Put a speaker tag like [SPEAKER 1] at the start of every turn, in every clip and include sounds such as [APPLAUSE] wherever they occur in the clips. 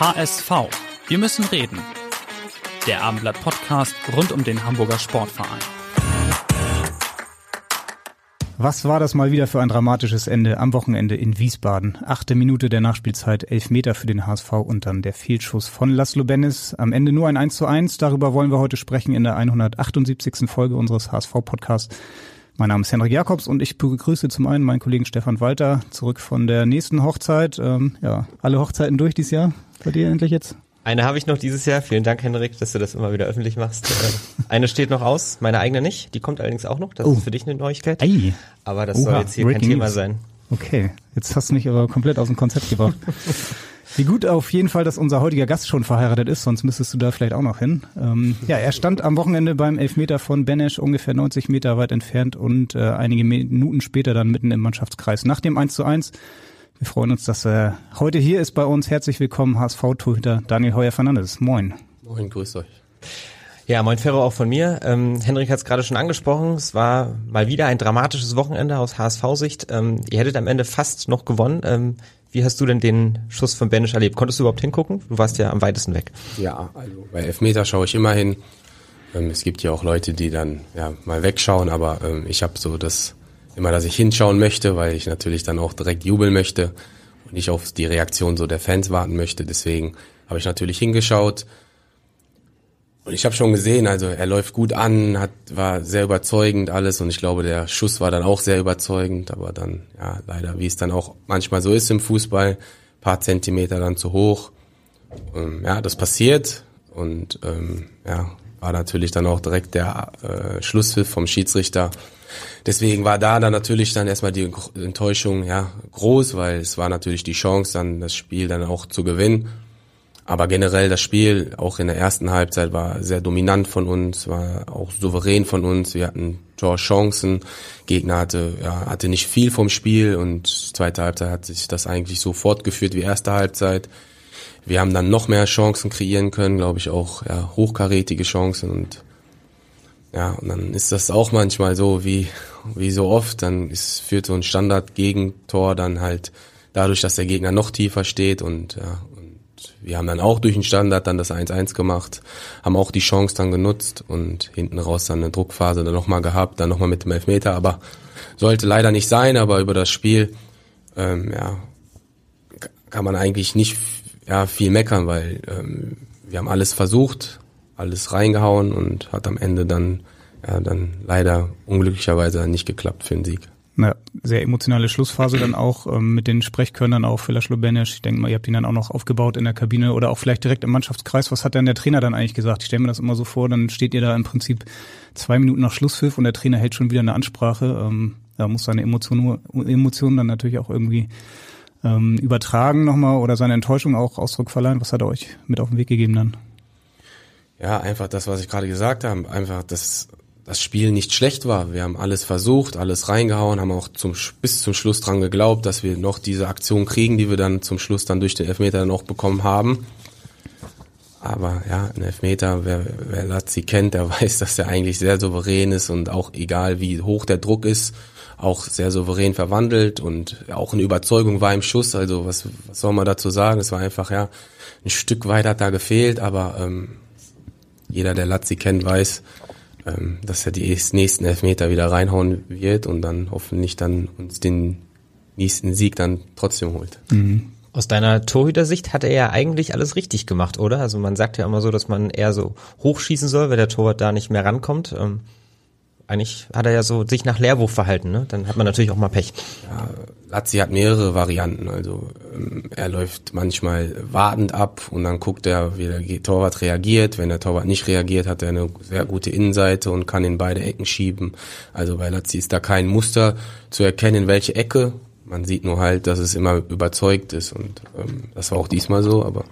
[SPEAKER 1] HSV. Wir müssen reden. Der Abendblatt Podcast rund um den Hamburger Sportverein.
[SPEAKER 2] Was war das mal wieder für ein dramatisches Ende am Wochenende in Wiesbaden? Achte Minute der Nachspielzeit, elf Meter für den HSV und dann der Fehlschuss von Laszlo Bennis. Am Ende nur ein 1 zu 1. Darüber wollen wir heute sprechen in der 178. Folge unseres HSV-Podcasts. Mein Name ist Henrik Jakobs und ich begrüße zum einen meinen Kollegen Stefan Walter zurück von der nächsten Hochzeit. Ähm, ja, alle Hochzeiten durch dieses Jahr bei dir endlich jetzt?
[SPEAKER 3] Eine habe ich noch dieses Jahr. Vielen Dank, Henrik, dass du das immer wieder öffentlich machst. Äh, eine steht noch aus, meine eigene nicht. Die kommt allerdings auch noch. Das oh. ist für dich eine Neuigkeit. Ei. Aber das Oha, soll jetzt hier kein Thema News. sein.
[SPEAKER 2] Okay, jetzt hast du mich aber komplett aus dem Konzept gebracht. [LAUGHS] Wie gut auf jeden Fall, dass unser heutiger Gast schon verheiratet ist, sonst müsstest du da vielleicht auch noch hin. Ähm, ja, er stand am Wochenende beim Elfmeter von Benesch ungefähr 90 Meter weit entfernt und äh, einige Minuten später dann mitten im Mannschaftskreis. Nach dem 1 zu 1. Wir freuen uns, dass er heute hier ist bei uns. Herzlich willkommen, HSV-Torhüter Daniel Heuer-Fernandes. Moin.
[SPEAKER 4] Moin, grüß euch.
[SPEAKER 3] Ja, moin Ferro auch von mir. Ähm, Henrik hat es gerade schon angesprochen. Es war mal wieder ein dramatisches Wochenende aus HSV-Sicht. Ähm, ihr hättet am Ende fast noch gewonnen. Ähm, wie hast du denn den Schuss von Benisch erlebt? Konntest du überhaupt hingucken? Du warst ja am weitesten weg.
[SPEAKER 4] Ja, also bei Elfmeter schaue ich immer hin. Ähm, es gibt ja auch Leute, die dann ja mal wegschauen, aber ähm, ich habe so das immer, dass ich hinschauen möchte, weil ich natürlich dann auch direkt jubeln möchte und nicht auf die Reaktion so der Fans warten möchte. Deswegen habe ich natürlich hingeschaut. Und ich habe schon gesehen, also er läuft gut an, hat war sehr überzeugend alles und ich glaube, der Schuss war dann auch sehr überzeugend, aber dann ja leider, wie es dann auch manchmal so ist im Fußball, paar Zentimeter dann zu hoch. Und, ja, das passiert und ähm, ja war natürlich dann auch direkt der äh, Schlusspfiff vom Schiedsrichter. Deswegen war da dann natürlich dann erstmal die Enttäuschung ja groß, weil es war natürlich die Chance, dann das Spiel dann auch zu gewinnen. Aber generell das Spiel, auch in der ersten Halbzeit, war sehr dominant von uns, war auch souverän von uns. Wir hatten Torchancen. Gegner hatte, ja, hatte nicht viel vom Spiel und zweite Halbzeit hat sich das eigentlich so fortgeführt wie erste Halbzeit. Wir haben dann noch mehr Chancen kreieren können, glaube ich auch ja, hochkarätige Chancen und ja, und dann ist das auch manchmal so wie wie so oft, dann ist, führt so ein Standard-Gegentor dann halt dadurch, dass der Gegner noch tiefer steht. Und ja, wir haben dann auch durch den Standard dann das 1-1 gemacht, haben auch die Chance dann genutzt und hinten raus dann eine Druckphase dann nochmal gehabt, dann nochmal mit dem Elfmeter, aber sollte leider nicht sein, aber über das Spiel, ähm, ja, kann man eigentlich nicht ja, viel meckern, weil ähm, wir haben alles versucht, alles reingehauen und hat am Ende dann, ja, dann leider unglücklicherweise nicht geklappt für den Sieg
[SPEAKER 2] eine sehr emotionale Schlussphase dann auch ähm, mit den Sprechkörnern auch Fela Slobenisch. Ich denke mal, ihr habt ihn dann auch noch aufgebaut in der Kabine oder auch vielleicht direkt im Mannschaftskreis. Was hat denn der Trainer dann eigentlich gesagt? Ich stelle mir das immer so vor, dann steht ihr da im Prinzip zwei Minuten nach Schlusspfiff und der Trainer hält schon wieder eine Ansprache. Ähm, da muss seine Emotionen Emotionen dann natürlich auch irgendwie ähm, übertragen nochmal oder seine Enttäuschung auch Ausdruck verleihen. Was hat er euch mit auf den Weg gegeben dann?
[SPEAKER 4] Ja, einfach das, was ich gerade gesagt habe. Einfach das das Spiel nicht schlecht war. Wir haben alles versucht, alles reingehauen, haben auch zum, bis zum Schluss dran geglaubt, dass wir noch diese Aktion kriegen, die wir dann zum Schluss dann durch den Elfmeter noch bekommen haben. Aber ja, ein Elfmeter, wer, wer Lazzi kennt, der [LAUGHS] weiß, dass er eigentlich sehr souverän ist und auch egal wie hoch der Druck ist, auch sehr souverän verwandelt und auch eine Überzeugung war im Schuss. Also was, was soll man dazu sagen? Es war einfach ja ein Stück weit hat da gefehlt, aber ähm, jeder, der Lazzi kennt, weiß, ähm, dass er die nächsten Elfmeter wieder reinhauen wird und dann hoffentlich dann uns den nächsten Sieg dann trotzdem holt.
[SPEAKER 3] Mhm. Aus deiner Torhüter-Sicht hat er ja eigentlich alles richtig gemacht, oder? Also man sagt ja immer so, dass man eher so hochschießen soll, wenn der Torwart da nicht mehr rankommt. Ähm, eigentlich hat er ja so sich nach Lehrwurf verhalten, ne? Dann hat man natürlich auch mal Pech.
[SPEAKER 4] Ja, Lazzi hat mehrere Varianten. Also ähm, er läuft manchmal wartend ab und dann guckt er, wie der Torwart reagiert. Wenn der Torwart nicht reagiert, hat er eine sehr gute Innenseite und kann in beide Ecken schieben. Also bei Lazzi ist da kein Muster zu erkennen, welche Ecke man sieht nur halt, dass es immer überzeugt ist und ähm, das war auch diesmal so, aber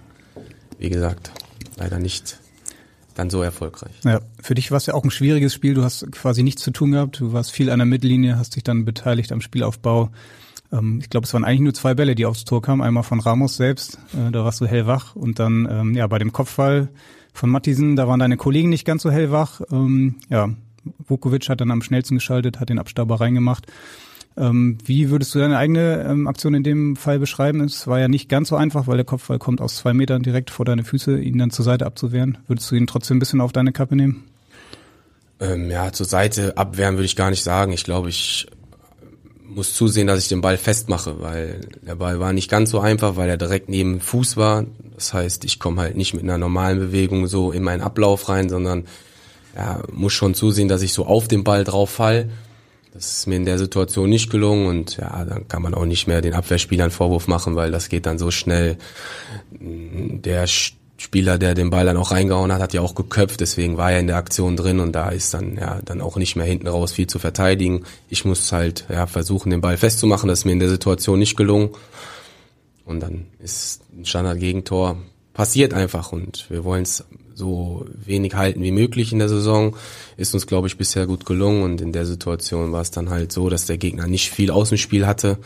[SPEAKER 4] wie gesagt, leider nicht dann so erfolgreich.
[SPEAKER 2] Ja, für dich war es ja auch ein schwieriges Spiel. Du hast quasi nichts zu tun gehabt. Du warst viel an der Mittellinie, hast dich dann beteiligt am Spielaufbau. Ähm, ich glaube, es waren eigentlich nur zwei Bälle, die aufs Tor kamen. Einmal von Ramos selbst, äh, da warst du hellwach. Und dann ähm, ja bei dem Kopfball von Mattisen, da waren deine Kollegen nicht ganz so hellwach. Ähm, ja, Vukovic hat dann am schnellsten geschaltet, hat den Abstauber reingemacht. Ähm, wie würdest du deine eigene ähm, Aktion in dem Fall beschreiben? Es war ja nicht ganz so einfach, weil der Kopfball kommt aus zwei Metern direkt vor deine Füße, ihn dann zur Seite abzuwehren. Würdest du ihn trotzdem ein bisschen auf deine Kappe nehmen?
[SPEAKER 4] Ähm, ja, zur Seite abwehren würde ich gar nicht sagen. Ich glaube, ich muss zusehen, dass ich den Ball festmache, weil der Ball war nicht ganz so einfach, weil er direkt neben dem Fuß war. Das heißt, ich komme halt nicht mit einer normalen Bewegung so in meinen Ablauf rein, sondern ja, muss schon zusehen, dass ich so auf den Ball drauf fall das ist mir in der Situation nicht gelungen und ja, dann kann man auch nicht mehr den Abwehrspielern Vorwurf machen, weil das geht dann so schnell. Der Spieler, der den Ball dann auch reingehauen hat, hat ja auch geköpft, deswegen war er in der Aktion drin und da ist dann ja dann auch nicht mehr hinten raus viel zu verteidigen. Ich muss halt ja versuchen, den Ball festzumachen, das ist mir in der Situation nicht gelungen. Und dann ist ein Standard-Gegentor passiert einfach und wir wollen es so wenig halten wie möglich in der Saison. Ist uns, glaube ich, bisher gut gelungen und in der Situation war es dann halt so, dass der Gegner nicht viel Außenspiel hatte.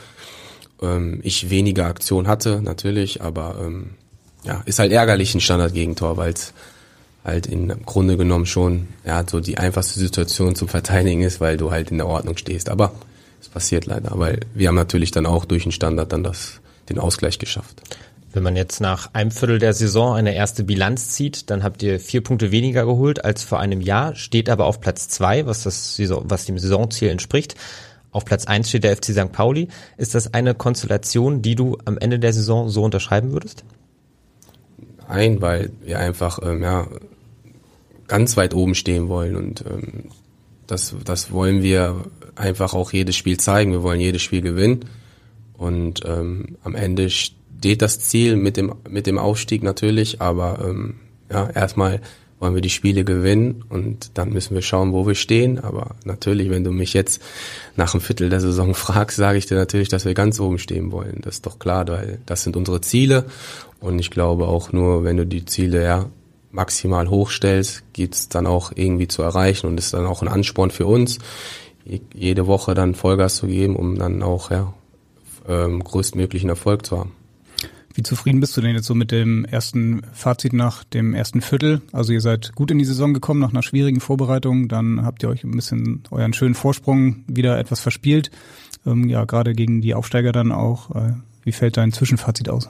[SPEAKER 4] Ähm, ich weniger Aktion hatte, natürlich, aber ähm, ja, ist halt ärgerlich ein Standardgegentor, weil es halt im Grunde genommen schon ja so die einfachste Situation zum Verteidigen ist, weil du halt in der Ordnung stehst. Aber es passiert leider, weil wir haben natürlich dann auch durch den Standard dann das den Ausgleich geschafft.
[SPEAKER 3] Wenn man jetzt nach einem Viertel der Saison eine erste Bilanz zieht, dann habt ihr vier Punkte weniger geholt als vor einem Jahr, steht aber auf Platz zwei, was, das Saison, was dem Saisonziel entspricht. Auf Platz eins steht der FC St. Pauli. Ist das eine Konstellation, die du am Ende der Saison so unterschreiben würdest?
[SPEAKER 4] Nein, weil wir einfach ähm, ja, ganz weit oben stehen wollen und ähm, das, das wollen wir einfach auch jedes Spiel zeigen. Wir wollen jedes Spiel gewinnen und ähm, am Ende steht das Ziel mit dem, mit dem Aufstieg natürlich, aber ähm, ja, erstmal wollen wir die Spiele gewinnen und dann müssen wir schauen, wo wir stehen. Aber natürlich, wenn du mich jetzt nach einem Viertel der Saison [LAUGHS] fragst, sage ich dir natürlich, dass wir ganz oben stehen wollen. Das ist doch klar, weil das sind unsere Ziele. Und ich glaube auch nur, wenn du die Ziele ja maximal hochstellst, geht's dann auch irgendwie zu erreichen und ist dann auch ein Ansporn für uns, jede Woche dann Vollgas zu geben, um dann auch ja, ähm, größtmöglichen Erfolg zu haben.
[SPEAKER 2] Wie zufrieden bist du denn jetzt so mit dem ersten Fazit nach dem ersten Viertel? Also ihr seid gut in die Saison gekommen nach einer schwierigen Vorbereitung, dann habt ihr euch ein bisschen euren schönen Vorsprung wieder etwas verspielt. Ähm, ja, gerade gegen die Aufsteiger dann auch. Äh, wie fällt dein Zwischenfazit aus?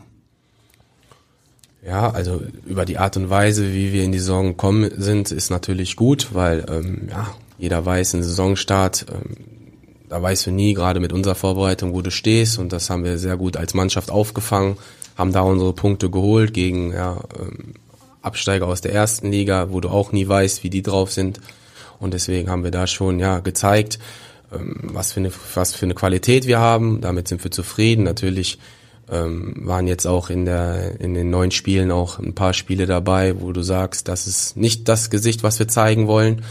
[SPEAKER 4] Ja, also über die Art und Weise, wie wir in die Saison gekommen sind, ist natürlich gut, weil ähm, ja, jeder weiß, ein Saisonstart, ähm, da weißt du nie, gerade mit unserer Vorbereitung, wo du stehst und das haben wir sehr gut als Mannschaft aufgefangen haben da unsere Punkte geholt gegen ja, ähm, Absteiger aus der ersten Liga, wo du auch nie weißt, wie die drauf sind. Und deswegen haben wir da schon ja gezeigt, ähm, was für eine was für eine Qualität wir haben. Damit sind wir zufrieden. Natürlich ähm, waren jetzt auch in der in den neuen Spielen auch ein paar Spiele dabei, wo du sagst, das ist nicht das Gesicht, was wir zeigen wollen,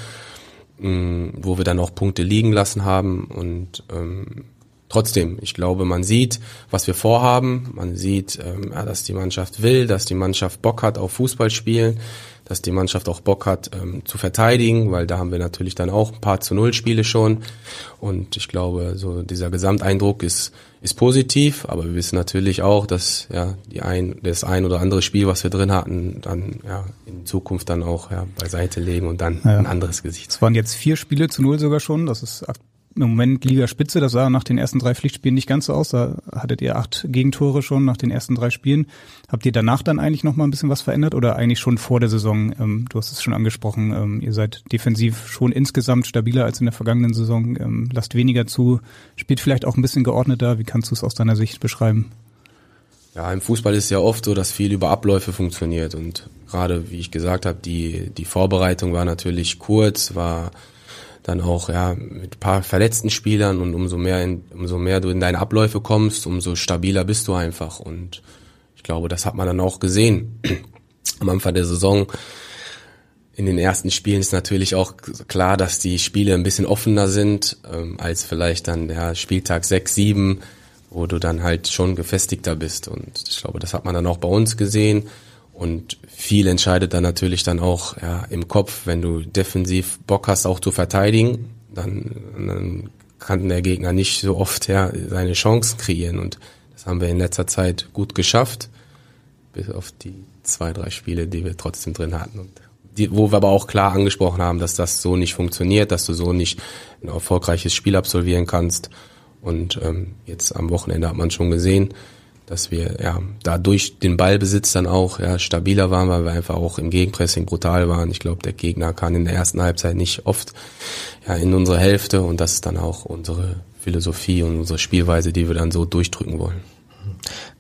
[SPEAKER 4] ähm, wo wir dann auch Punkte liegen lassen haben und ähm, Trotzdem, ich glaube, man sieht, was wir vorhaben. Man sieht, ähm, dass die Mannschaft will, dass die Mannschaft Bock hat auf Fußball spielen, dass die Mannschaft auch Bock hat ähm, zu verteidigen, weil da haben wir natürlich dann auch ein paar zu Null Spiele schon. Und ich glaube, so dieser Gesamteindruck ist ist positiv, aber wir wissen natürlich auch, dass ja die ein das ein oder andere Spiel, was wir drin hatten, dann ja in Zukunft dann auch ja beiseite legen und dann ja. ein anderes Gesicht.
[SPEAKER 2] Es waren jetzt vier Spiele zu Null sogar schon. Das ist im Moment Liga Spitze. Das sah nach den ersten drei Pflichtspielen nicht ganz so aus. Da hattet ihr acht Gegentore schon nach den ersten drei Spielen. Habt ihr danach dann eigentlich noch mal ein bisschen was verändert oder eigentlich schon vor der Saison? Ähm, du hast es schon angesprochen. Ähm, ihr seid defensiv schon insgesamt stabiler als in der vergangenen Saison. Ähm, lasst weniger zu, spielt vielleicht auch ein bisschen geordneter. Wie kannst du es aus deiner Sicht beschreiben?
[SPEAKER 4] Ja, im Fußball ist es ja oft so, dass viel über Abläufe funktioniert und gerade, wie ich gesagt habe, die, die Vorbereitung war natürlich kurz, war dann auch ja mit paar verletzten Spielern und umso mehr in, umso mehr du in deine Abläufe kommst, umso stabiler bist du einfach und ich glaube, das hat man dann auch gesehen [CLEARS THROAT] am Anfang der Saison. In den ersten Spielen ist natürlich auch klar, dass die Spiele ein bisschen offener sind ähm, als vielleicht dann der Spieltag 6, 7, wo du dann halt schon gefestigter bist. Und ich glaube, das hat man dann auch bei uns gesehen. Und viel entscheidet dann natürlich dann auch ja, im Kopf, wenn du defensiv Bock hast, auch zu verteidigen, dann, dann kann der Gegner nicht so oft ja, seine Chancen kreieren. Und das haben wir in letzter Zeit gut geschafft, bis auf die zwei, drei Spiele, die wir trotzdem drin hatten. Und die, wo wir aber auch klar angesprochen haben, dass das so nicht funktioniert, dass du so nicht ein erfolgreiches Spiel absolvieren kannst. Und ähm, jetzt am Wochenende hat man schon gesehen, dass wir ja dadurch den Ballbesitz dann auch ja, stabiler waren, weil wir einfach auch im Gegenpressing brutal waren. Ich glaube, der Gegner kann in der ersten Halbzeit nicht oft ja, in unsere Hälfte und das ist dann auch unsere Philosophie und unsere Spielweise, die wir dann so durchdrücken wollen.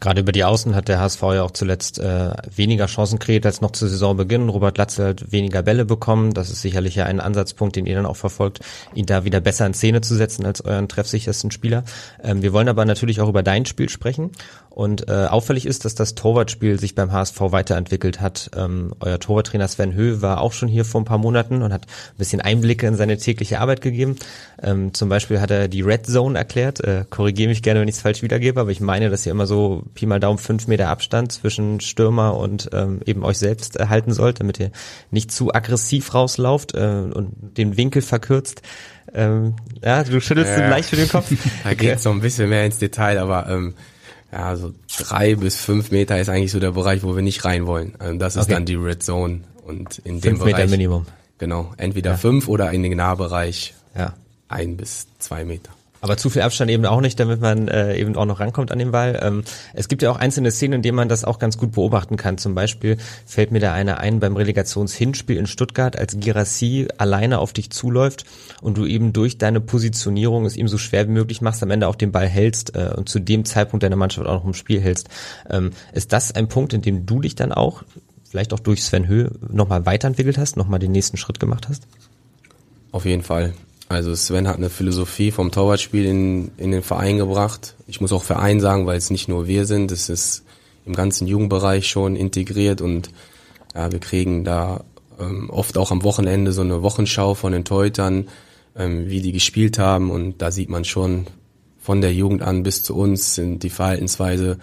[SPEAKER 3] Gerade über die Außen hat der HSV ja auch zuletzt äh, weniger Chancen kreiert als noch zu Saisonbeginn. Robert Latze hat weniger Bälle bekommen. Das ist sicherlich ja ein Ansatzpunkt, den ihr dann auch verfolgt, ihn da wieder besser in Szene zu setzen als euren treffsichersten Spieler. Ähm, wir wollen aber natürlich auch über dein Spiel sprechen. Und äh, auffällig ist, dass das Torwartspiel sich beim HSV weiterentwickelt hat. Ähm, euer Torwarttrainer Sven Höh war auch schon hier vor ein paar Monaten und hat ein bisschen Einblicke in seine tägliche Arbeit gegeben. Ähm, zum Beispiel hat er die Red Zone erklärt. Äh, Korrigiere mich gerne, wenn ich es falsch wiedergebe, aber ich meine, dass ihr immer so Pi mal Daumen fünf Meter Abstand zwischen Stürmer und ähm, eben euch selbst erhalten sollt, damit ihr nicht zu aggressiv rauslauft äh, und den Winkel verkürzt. Ähm, ja, du schüttelst ja. leicht für den Kopf. [LAUGHS]
[SPEAKER 4] Da geht so ein bisschen mehr ins Detail, aber ähm, ja, so drei bis fünf Meter ist eigentlich so der Bereich, wo wir nicht rein wollen. Also das ist okay. dann die Red Zone. Und in dem fünf Bereich. Meter
[SPEAKER 3] Minimum.
[SPEAKER 4] Genau. Entweder ja. fünf oder in den Nahbereich ja. ein bis zwei Meter.
[SPEAKER 3] Aber zu viel Abstand eben auch nicht, damit man äh, eben auch noch rankommt an den Ball. Ähm, es gibt ja auch einzelne Szenen, in denen man das auch ganz gut beobachten kann. Zum Beispiel fällt mir da eine ein beim Relegationshinspiel in Stuttgart, als Girassi alleine auf dich zuläuft und du eben durch deine Positionierung es ihm so schwer wie möglich machst, am Ende auch den Ball hältst äh, und zu dem Zeitpunkt deiner Mannschaft auch noch im Spiel hältst. Ähm, ist das ein Punkt, in dem du dich dann auch vielleicht auch durch Sven Höh nochmal weiterentwickelt hast, nochmal den nächsten Schritt gemacht hast?
[SPEAKER 4] Auf jeden Fall. Also Sven hat eine Philosophie vom Torwartspiel in, in den Verein gebracht. Ich muss auch Verein sagen, weil es nicht nur wir sind, es ist im ganzen Jugendbereich schon integriert und ja, wir kriegen da ähm, oft auch am Wochenende so eine Wochenschau von den Teutern, ähm, wie die gespielt haben. Und da sieht man schon von der Jugend an bis zu uns sind die Verhaltensweise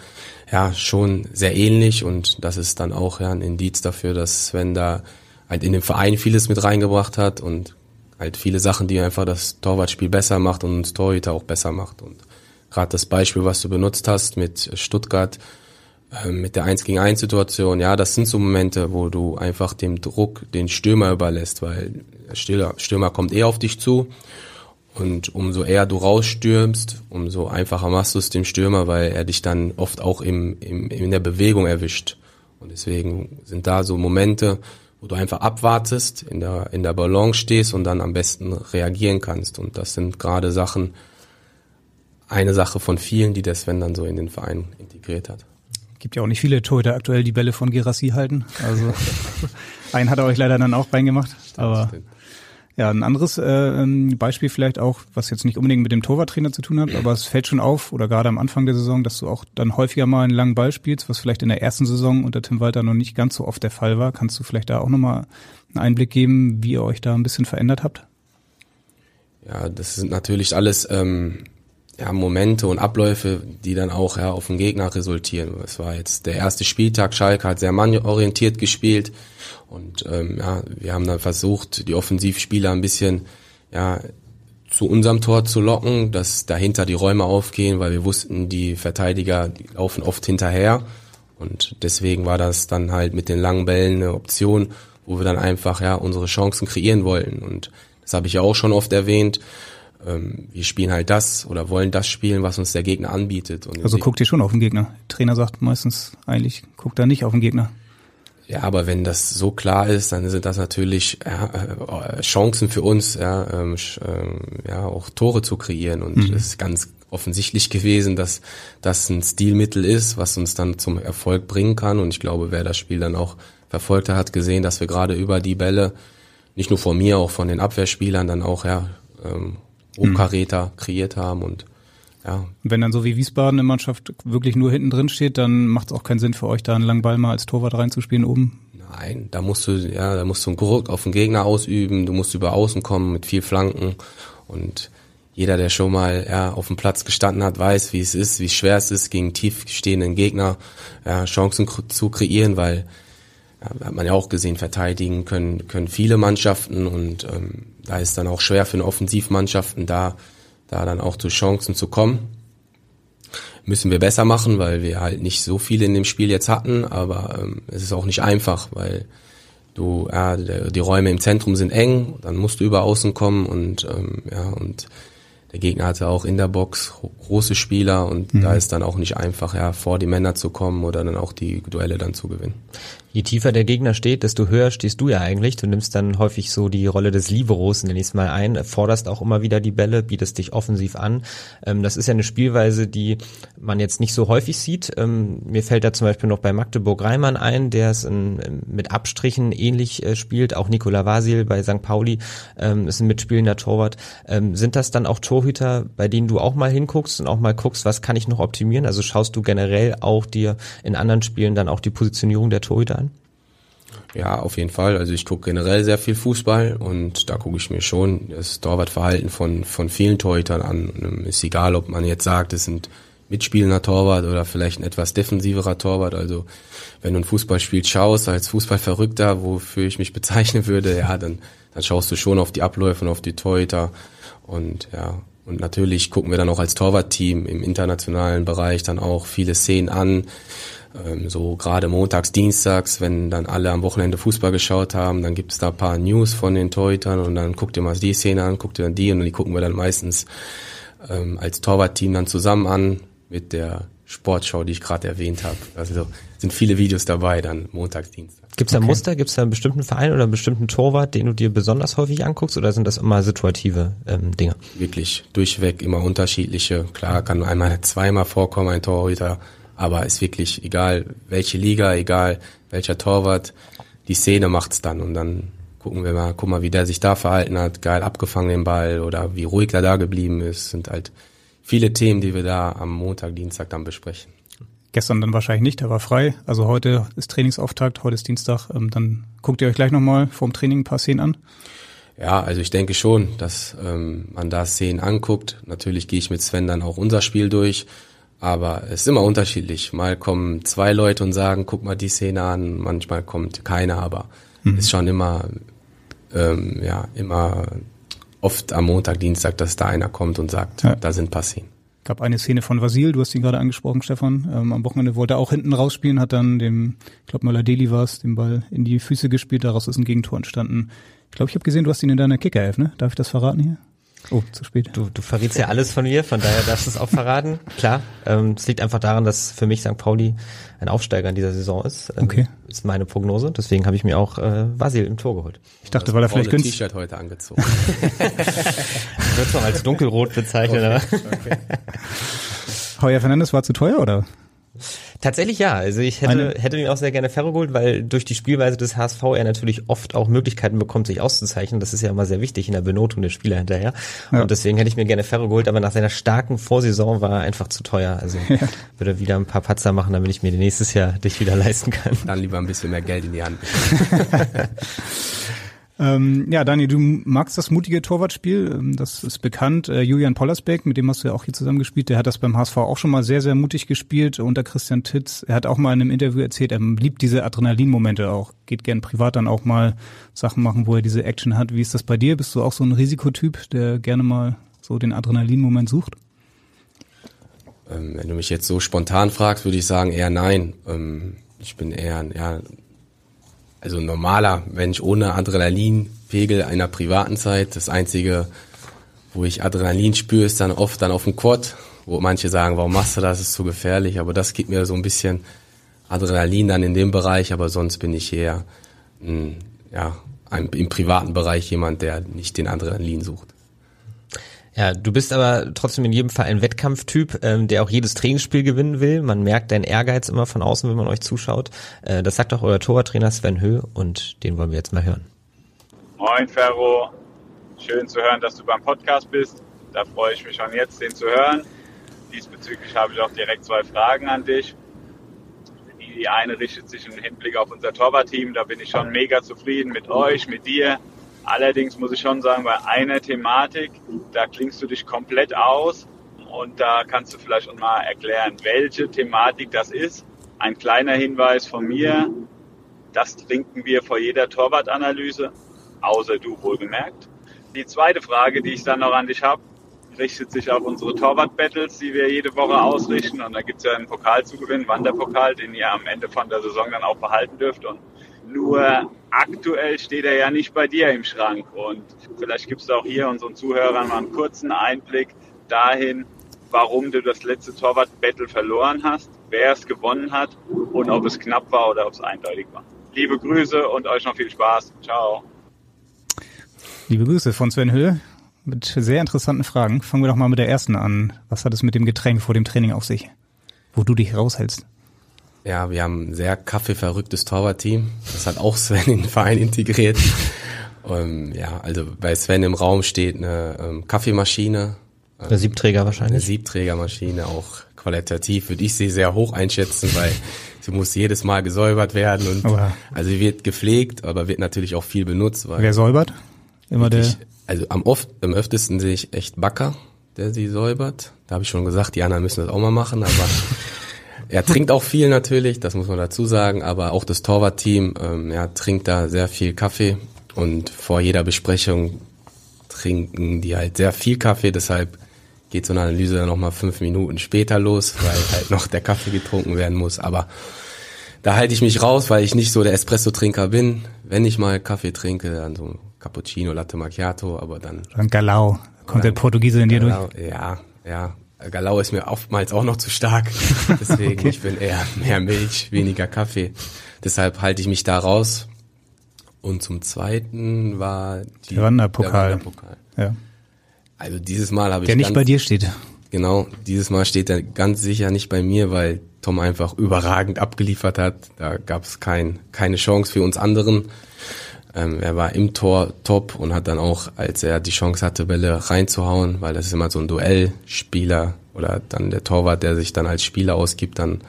[SPEAKER 4] ja schon sehr ähnlich. Und das ist dann auch ja ein Indiz dafür, dass Sven da halt in den Verein vieles mit reingebracht hat. Und halt viele Sachen, die einfach das Torwartspiel besser macht und uns Torhüter auch besser macht. Und gerade das Beispiel, was du benutzt hast mit Stuttgart, äh, mit der 1 gegen 1 Situation, ja, das sind so Momente, wo du einfach dem Druck den Stürmer überlässt, weil der Stürmer, Stürmer kommt eher auf dich zu und umso eher du rausstürmst, umso einfacher machst du es dem Stürmer, weil er dich dann oft auch im, im, in der Bewegung erwischt. Und deswegen sind da so Momente, wo du einfach abwartest, in der, in der Balance stehst und dann am besten reagieren kannst. Und das sind gerade Sachen, eine Sache von vielen, die der Sven dann so in den Verein integriert hat.
[SPEAKER 2] Gibt ja auch nicht viele Torhüter aktuell, die Bälle von Gerassi halten. Also [LAUGHS] einen hat er euch leider dann auch reingemacht. Aber stimmt. Ja, ein anderes äh, ähm, Beispiel vielleicht auch, was jetzt nicht unbedingt mit dem Torwarttrainer zu tun hat, aber es fällt schon auf, oder gerade am Anfang der Saison, dass du auch dann häufiger mal einen langen Ball spielst, was vielleicht in der ersten Saison unter Tim Walter noch nicht ganz so oft der Fall war. Kannst du vielleicht da auch nochmal einen Einblick geben, wie ihr euch da ein bisschen verändert habt?
[SPEAKER 4] Ja, das sind natürlich alles ähm, ja, Momente und Abläufe, die dann auch ja, auf den Gegner resultieren. Es war jetzt der erste Spieltag, Schalke hat sehr mannorientiert gespielt und ähm, ja, wir haben dann versucht, die Offensivspieler ein bisschen ja, zu unserem Tor zu locken, dass dahinter die Räume aufgehen, weil wir wussten, die Verteidiger die laufen oft hinterher und deswegen war das dann halt mit den langen Bällen eine Option, wo wir dann einfach ja unsere Chancen kreieren wollten und das habe ich ja auch schon oft erwähnt ähm, wir spielen halt das oder wollen das spielen, was uns der Gegner anbietet.
[SPEAKER 2] Also guckt ihr schon auf den Gegner. Der Trainer sagt meistens eigentlich, guckt da nicht auf den Gegner.
[SPEAKER 4] Ja, aber wenn das so klar ist, dann sind das natürlich ja, äh, Chancen für uns, ja, ähm, ähm, ja, auch Tore zu kreieren. Und mhm. es ist ganz offensichtlich gewesen, dass das ein Stilmittel ist, was uns dann zum Erfolg bringen kann. Und ich glaube, wer das Spiel dann auch verfolgt hat, hat gesehen, dass wir gerade über die Bälle, nicht nur von mir, auch von den Abwehrspielern dann auch ja ähm, Hochkaräter mhm. kreiert haben und ja.
[SPEAKER 2] Wenn dann so wie Wiesbaden eine Mannschaft wirklich nur hinten drin steht, dann macht es auch keinen Sinn für euch, da einen langen Ball mal als Torwart reinzuspielen oben.
[SPEAKER 4] Nein, da musst du, ja, da musst du einen Druck auf den Gegner ausüben, du musst über außen kommen mit viel Flanken und jeder, der schon mal ja, auf dem Platz gestanden hat, weiß, wie es ist, wie schwer es ist, gegen tief stehenden Gegner ja, Chancen zu kreieren, weil ja, hat man ja auch gesehen, verteidigen können, können viele Mannschaften und ähm, da ist dann auch schwer für eine Offensivmannschaften da, da dann auch zu Chancen zu kommen. Müssen wir besser machen, weil wir halt nicht so viele in dem Spiel jetzt hatten, aber ähm, es ist auch nicht einfach, weil du, ja, die Räume im Zentrum sind eng, dann musst du über außen kommen und ähm, ja, und der Gegner hatte auch in der Box große Spieler und mhm. da ist dann auch nicht einfach, ja, vor die Männer zu kommen oder dann auch die Duelle dann zu gewinnen.
[SPEAKER 3] Je tiefer der Gegner steht, desto höher stehst du ja eigentlich. Du nimmst dann häufig so die Rolle des Liberos, nenne ich es mal ein, forderst auch immer wieder die Bälle, bietest dich offensiv an. Ähm, das ist ja eine Spielweise, die man jetzt nicht so häufig sieht. Ähm, mir fällt da zum Beispiel noch bei Magdeburg Reimann ein, der es mit Abstrichen ähnlich äh, spielt. Auch Nikola Vasil bei St. Pauli ähm, ist ein mitspielender Torwart. Sind das dann auch Torhüter, bei denen du auch mal hinguckst und auch mal guckst, was kann ich noch optimieren? Also schaust du generell auch dir in anderen Spielen dann auch die Positionierung der Torhüter an?
[SPEAKER 4] Ja, auf jeden Fall. Also ich gucke generell sehr viel Fußball und da gucke ich mir schon das Torwartverhalten von, von vielen Torhütern an. Ist egal, ob man jetzt sagt, es sind mitspielender Torwart oder vielleicht ein etwas defensiverer Torwart. Also wenn du ein Fußballspiel schaust, als Fußballverrückter, wofür ich mich [LAUGHS] bezeichnen würde, ja, dann, dann schaust du schon auf die Abläufe und auf die Torhüter. Und ja, und natürlich gucken wir dann auch als Torwartteam im internationalen Bereich dann auch viele Szenen an ähm, so gerade montags, dienstags, wenn dann alle am Wochenende Fußball geschaut haben, dann gibt es da ein paar News von den Torhütern und dann guckt ihr mal die Szene an, guckt ihr dann die und die gucken wir dann meistens ähm, als Torwartteam dann zusammen an mit der Sportschau, die ich gerade erwähnt habe. Also sind viele Videos dabei, dann montags, Dienstag.
[SPEAKER 3] Gibt es da okay. Muster? Gibt es da einen bestimmten Verein oder einen bestimmten Torwart, den du dir besonders häufig anguckst oder sind das immer situative ähm, Dinge?
[SPEAKER 4] Wirklich durchweg immer unterschiedliche. Klar kann einmal zweimal vorkommen, ein Torhüter aber ist wirklich egal, welche Liga, egal welcher Torwart, die Szene macht's dann und dann gucken wir mal, guck mal, wie der sich da verhalten hat, geil abgefangen den Ball oder wie ruhig er da geblieben ist, sind halt viele Themen, die wir da am Montag, Dienstag dann besprechen.
[SPEAKER 2] Gestern dann wahrscheinlich nicht, da war frei. Also heute ist Trainingsauftakt, heute ist Dienstag. Ähm, dann guckt ihr euch gleich nochmal vorm Training ein paar Szenen an.
[SPEAKER 4] Ja, also ich denke schon, dass ähm, man da Szenen anguckt. Natürlich gehe ich mit Sven dann auch unser Spiel durch aber es ist immer unterschiedlich. Mal kommen zwei Leute und sagen, guck mal die Szene an, manchmal kommt keiner, aber mhm. ist schon immer, ähm, ja, immer oft am Montag, Dienstag, dass da einer kommt und sagt, ja. da sind paar Szenen.
[SPEAKER 2] gab eine Szene von Vasil, du hast ihn gerade angesprochen, Stefan. Ähm, am Wochenende wollte er auch hinten rausspielen, hat dann dem, ich glaube Möller-Deli war es, den Ball in die Füße gespielt, daraus ist ein Gegentor entstanden. Ich glaube, ich habe gesehen, du hast ihn in deiner Kicker-Elf, ne? Darf ich das verraten hier?
[SPEAKER 3] Oh, zu spät. Du, du verrätst ja alles von mir, von daher darfst du es auch verraten. [LAUGHS] Klar, ähm, es liegt einfach daran, dass für mich St. Pauli ein Aufsteiger in dieser Saison ist. Ähm, okay. Ist meine Prognose. Deswegen habe ich mir auch äh, Vasil im Tor geholt.
[SPEAKER 2] Ich dachte, weil er vielleicht günstig...
[SPEAKER 4] T-Shirt heute angezogen. [LAUGHS]
[SPEAKER 3] Wird noch als dunkelrot bezeichnet. Okay. okay.
[SPEAKER 2] Heuer Fernandes war zu teuer, oder?
[SPEAKER 3] Tatsächlich ja. Also ich hätte, hätte ihn auch sehr gerne Ferro geholt, weil durch die Spielweise des HSV er natürlich oft auch Möglichkeiten bekommt, sich auszuzeichnen. Das ist ja immer sehr wichtig in der Benotung der Spieler hinterher. Ja. Und deswegen hätte ich mir gerne Ferro geholt, aber nach seiner starken Vorsaison war er einfach zu teuer. Also ja. würde wieder ein paar Patzer machen, damit ich mir nächstes Jahr dich wieder leisten kann.
[SPEAKER 4] Dann lieber ein bisschen mehr Geld in die Hand. [LAUGHS] [LAUGHS]
[SPEAKER 2] Ähm, ja, Daniel, du magst das mutige Torwartspiel. Ähm, das ist bekannt. Äh, Julian Pollersbeck, mit dem hast du ja auch hier zusammen gespielt, der hat das beim HSV auch schon mal sehr, sehr mutig gespielt unter Christian Titz. Er hat auch mal in einem Interview erzählt, er liebt diese Adrenalinmomente auch. Geht gern privat dann auch mal Sachen machen, wo er diese Action hat. Wie ist das bei dir? Bist du auch so ein Risikotyp, der gerne mal so den Adrenalinmoment sucht?
[SPEAKER 4] Ähm, wenn du mich jetzt so spontan fragst, würde ich sagen eher nein. Ähm, ich bin eher, ja, also ein normaler Mensch ohne Adrenalinpegel einer privaten Zeit. Das einzige, wo ich Adrenalin spüre, ist dann oft dann auf dem Quad, wo manche sagen, warum machst du das, ist zu gefährlich. Aber das gibt mir so ein bisschen Adrenalin dann in dem Bereich, aber sonst bin ich eher ein, ja, ein, im privaten Bereich jemand, der nicht den Adrenalin sucht.
[SPEAKER 3] Ja, du bist aber trotzdem in jedem Fall ein Wettkampftyp, ähm, der auch jedes Trainingsspiel gewinnen will. Man merkt deinen Ehrgeiz immer von außen, wenn man euch zuschaut. Äh, das sagt auch euer Torwarttrainer Sven Höh und den wollen wir jetzt mal hören.
[SPEAKER 5] Moin Ferro, schön zu hören, dass du beim Podcast bist. Da freue ich mich schon jetzt, den zu hören. Diesbezüglich habe ich auch direkt zwei Fragen an dich. Die eine richtet sich im Hinblick auf unser Torwartteam. Da bin ich schon mega zufrieden mit euch, mit dir Allerdings muss ich schon sagen, bei einer Thematik, da klingst du dich komplett aus und da kannst du vielleicht auch mal erklären, welche Thematik das ist. Ein kleiner Hinweis von mir, das trinken wir vor jeder Torwartanalyse, außer du wohlgemerkt. Die zweite Frage, die ich dann noch an dich habe, richtet sich auf unsere Torwart-Battles, die wir jede Woche ausrichten. Und da gibt es ja einen Pokal zu gewinnen, Wanderpokal, den ihr am Ende von der Saison dann auch behalten dürft. Und nur aktuell steht er ja nicht bei dir im Schrank. Und vielleicht gibst du auch hier unseren Zuhörern mal einen kurzen Einblick dahin, warum du das letzte Torwart-Battle verloren hast, wer es gewonnen hat und ob es knapp war oder ob es eindeutig war. Liebe Grüße und euch noch viel Spaß. Ciao.
[SPEAKER 2] Liebe Grüße von Sven Höhe mit sehr interessanten Fragen. Fangen wir doch mal mit der ersten an. Was hat es mit dem Getränk vor dem Training auf sich? Wo du dich raushältst?
[SPEAKER 4] Ja, wir haben ein sehr kaffeeverrücktes Torwartteam. Das hat auch Sven in den Verein integriert. ähm, ja, also bei Sven im Raum steht eine ähm, Kaffeemaschine.
[SPEAKER 3] Eine Siebträger wahrscheinlich.
[SPEAKER 4] Eine Siebträgermaschine, auch qualitativ würde ich sie sehr hoch einschätzen, weil sie muss jedes Mal gesäubert werden und
[SPEAKER 2] Aber-
[SPEAKER 4] also sie wird gepflegt, aber wird natürlich auch viel benutzt, weil
[SPEAKER 2] Wer säubert? Immer der.
[SPEAKER 4] ich, also am oft, am öftesten sehe ich echt Backer, der sie säubert. Da habe ich schon gesagt, die anderen müssen das auch mal machen, aber er trinkt auch viel natürlich, das muss man dazu sagen, aber auch das Torwartteam, ähm, ja, trinkt da sehr viel Kaffee und vor jeder Besprechung trinken die halt sehr viel Kaffee, deshalb geht so eine Analyse dann nochmal fünf Minuten später los, weil halt noch der Kaffee getrunken werden muss, aber da halte ich mich raus, weil ich nicht so der Espresso-Trinker bin. Wenn ich mal Kaffee trinke, dann so Cappuccino, Latte Macchiato, aber dann
[SPEAKER 2] Dann Galau. Kommt der Portugiese in dir durch?
[SPEAKER 4] Galau, ja, ja. Galau ist mir oftmals auch noch zu stark. [LAUGHS] Deswegen, ich bin eher mehr Milch, weniger Kaffee. Deshalb halte ich mich da raus. Und zum zweiten war die,
[SPEAKER 2] Der Wanderpokal.
[SPEAKER 4] Der Wanderpokal.
[SPEAKER 2] Ja.
[SPEAKER 4] Also dieses Mal habe ich
[SPEAKER 2] Der nicht
[SPEAKER 4] ganz,
[SPEAKER 2] bei dir steht.
[SPEAKER 4] Genau, dieses Mal steht er ganz sicher nicht bei mir, weil Tom einfach überragend abgeliefert hat. Da gab es kein, keine Chance für uns anderen. Ähm, er war im Tor top und hat dann auch, als er die Chance hatte, Bälle reinzuhauen, weil das ist immer so ein Duellspieler oder dann der Torwart, der sich dann als Spieler ausgibt, dann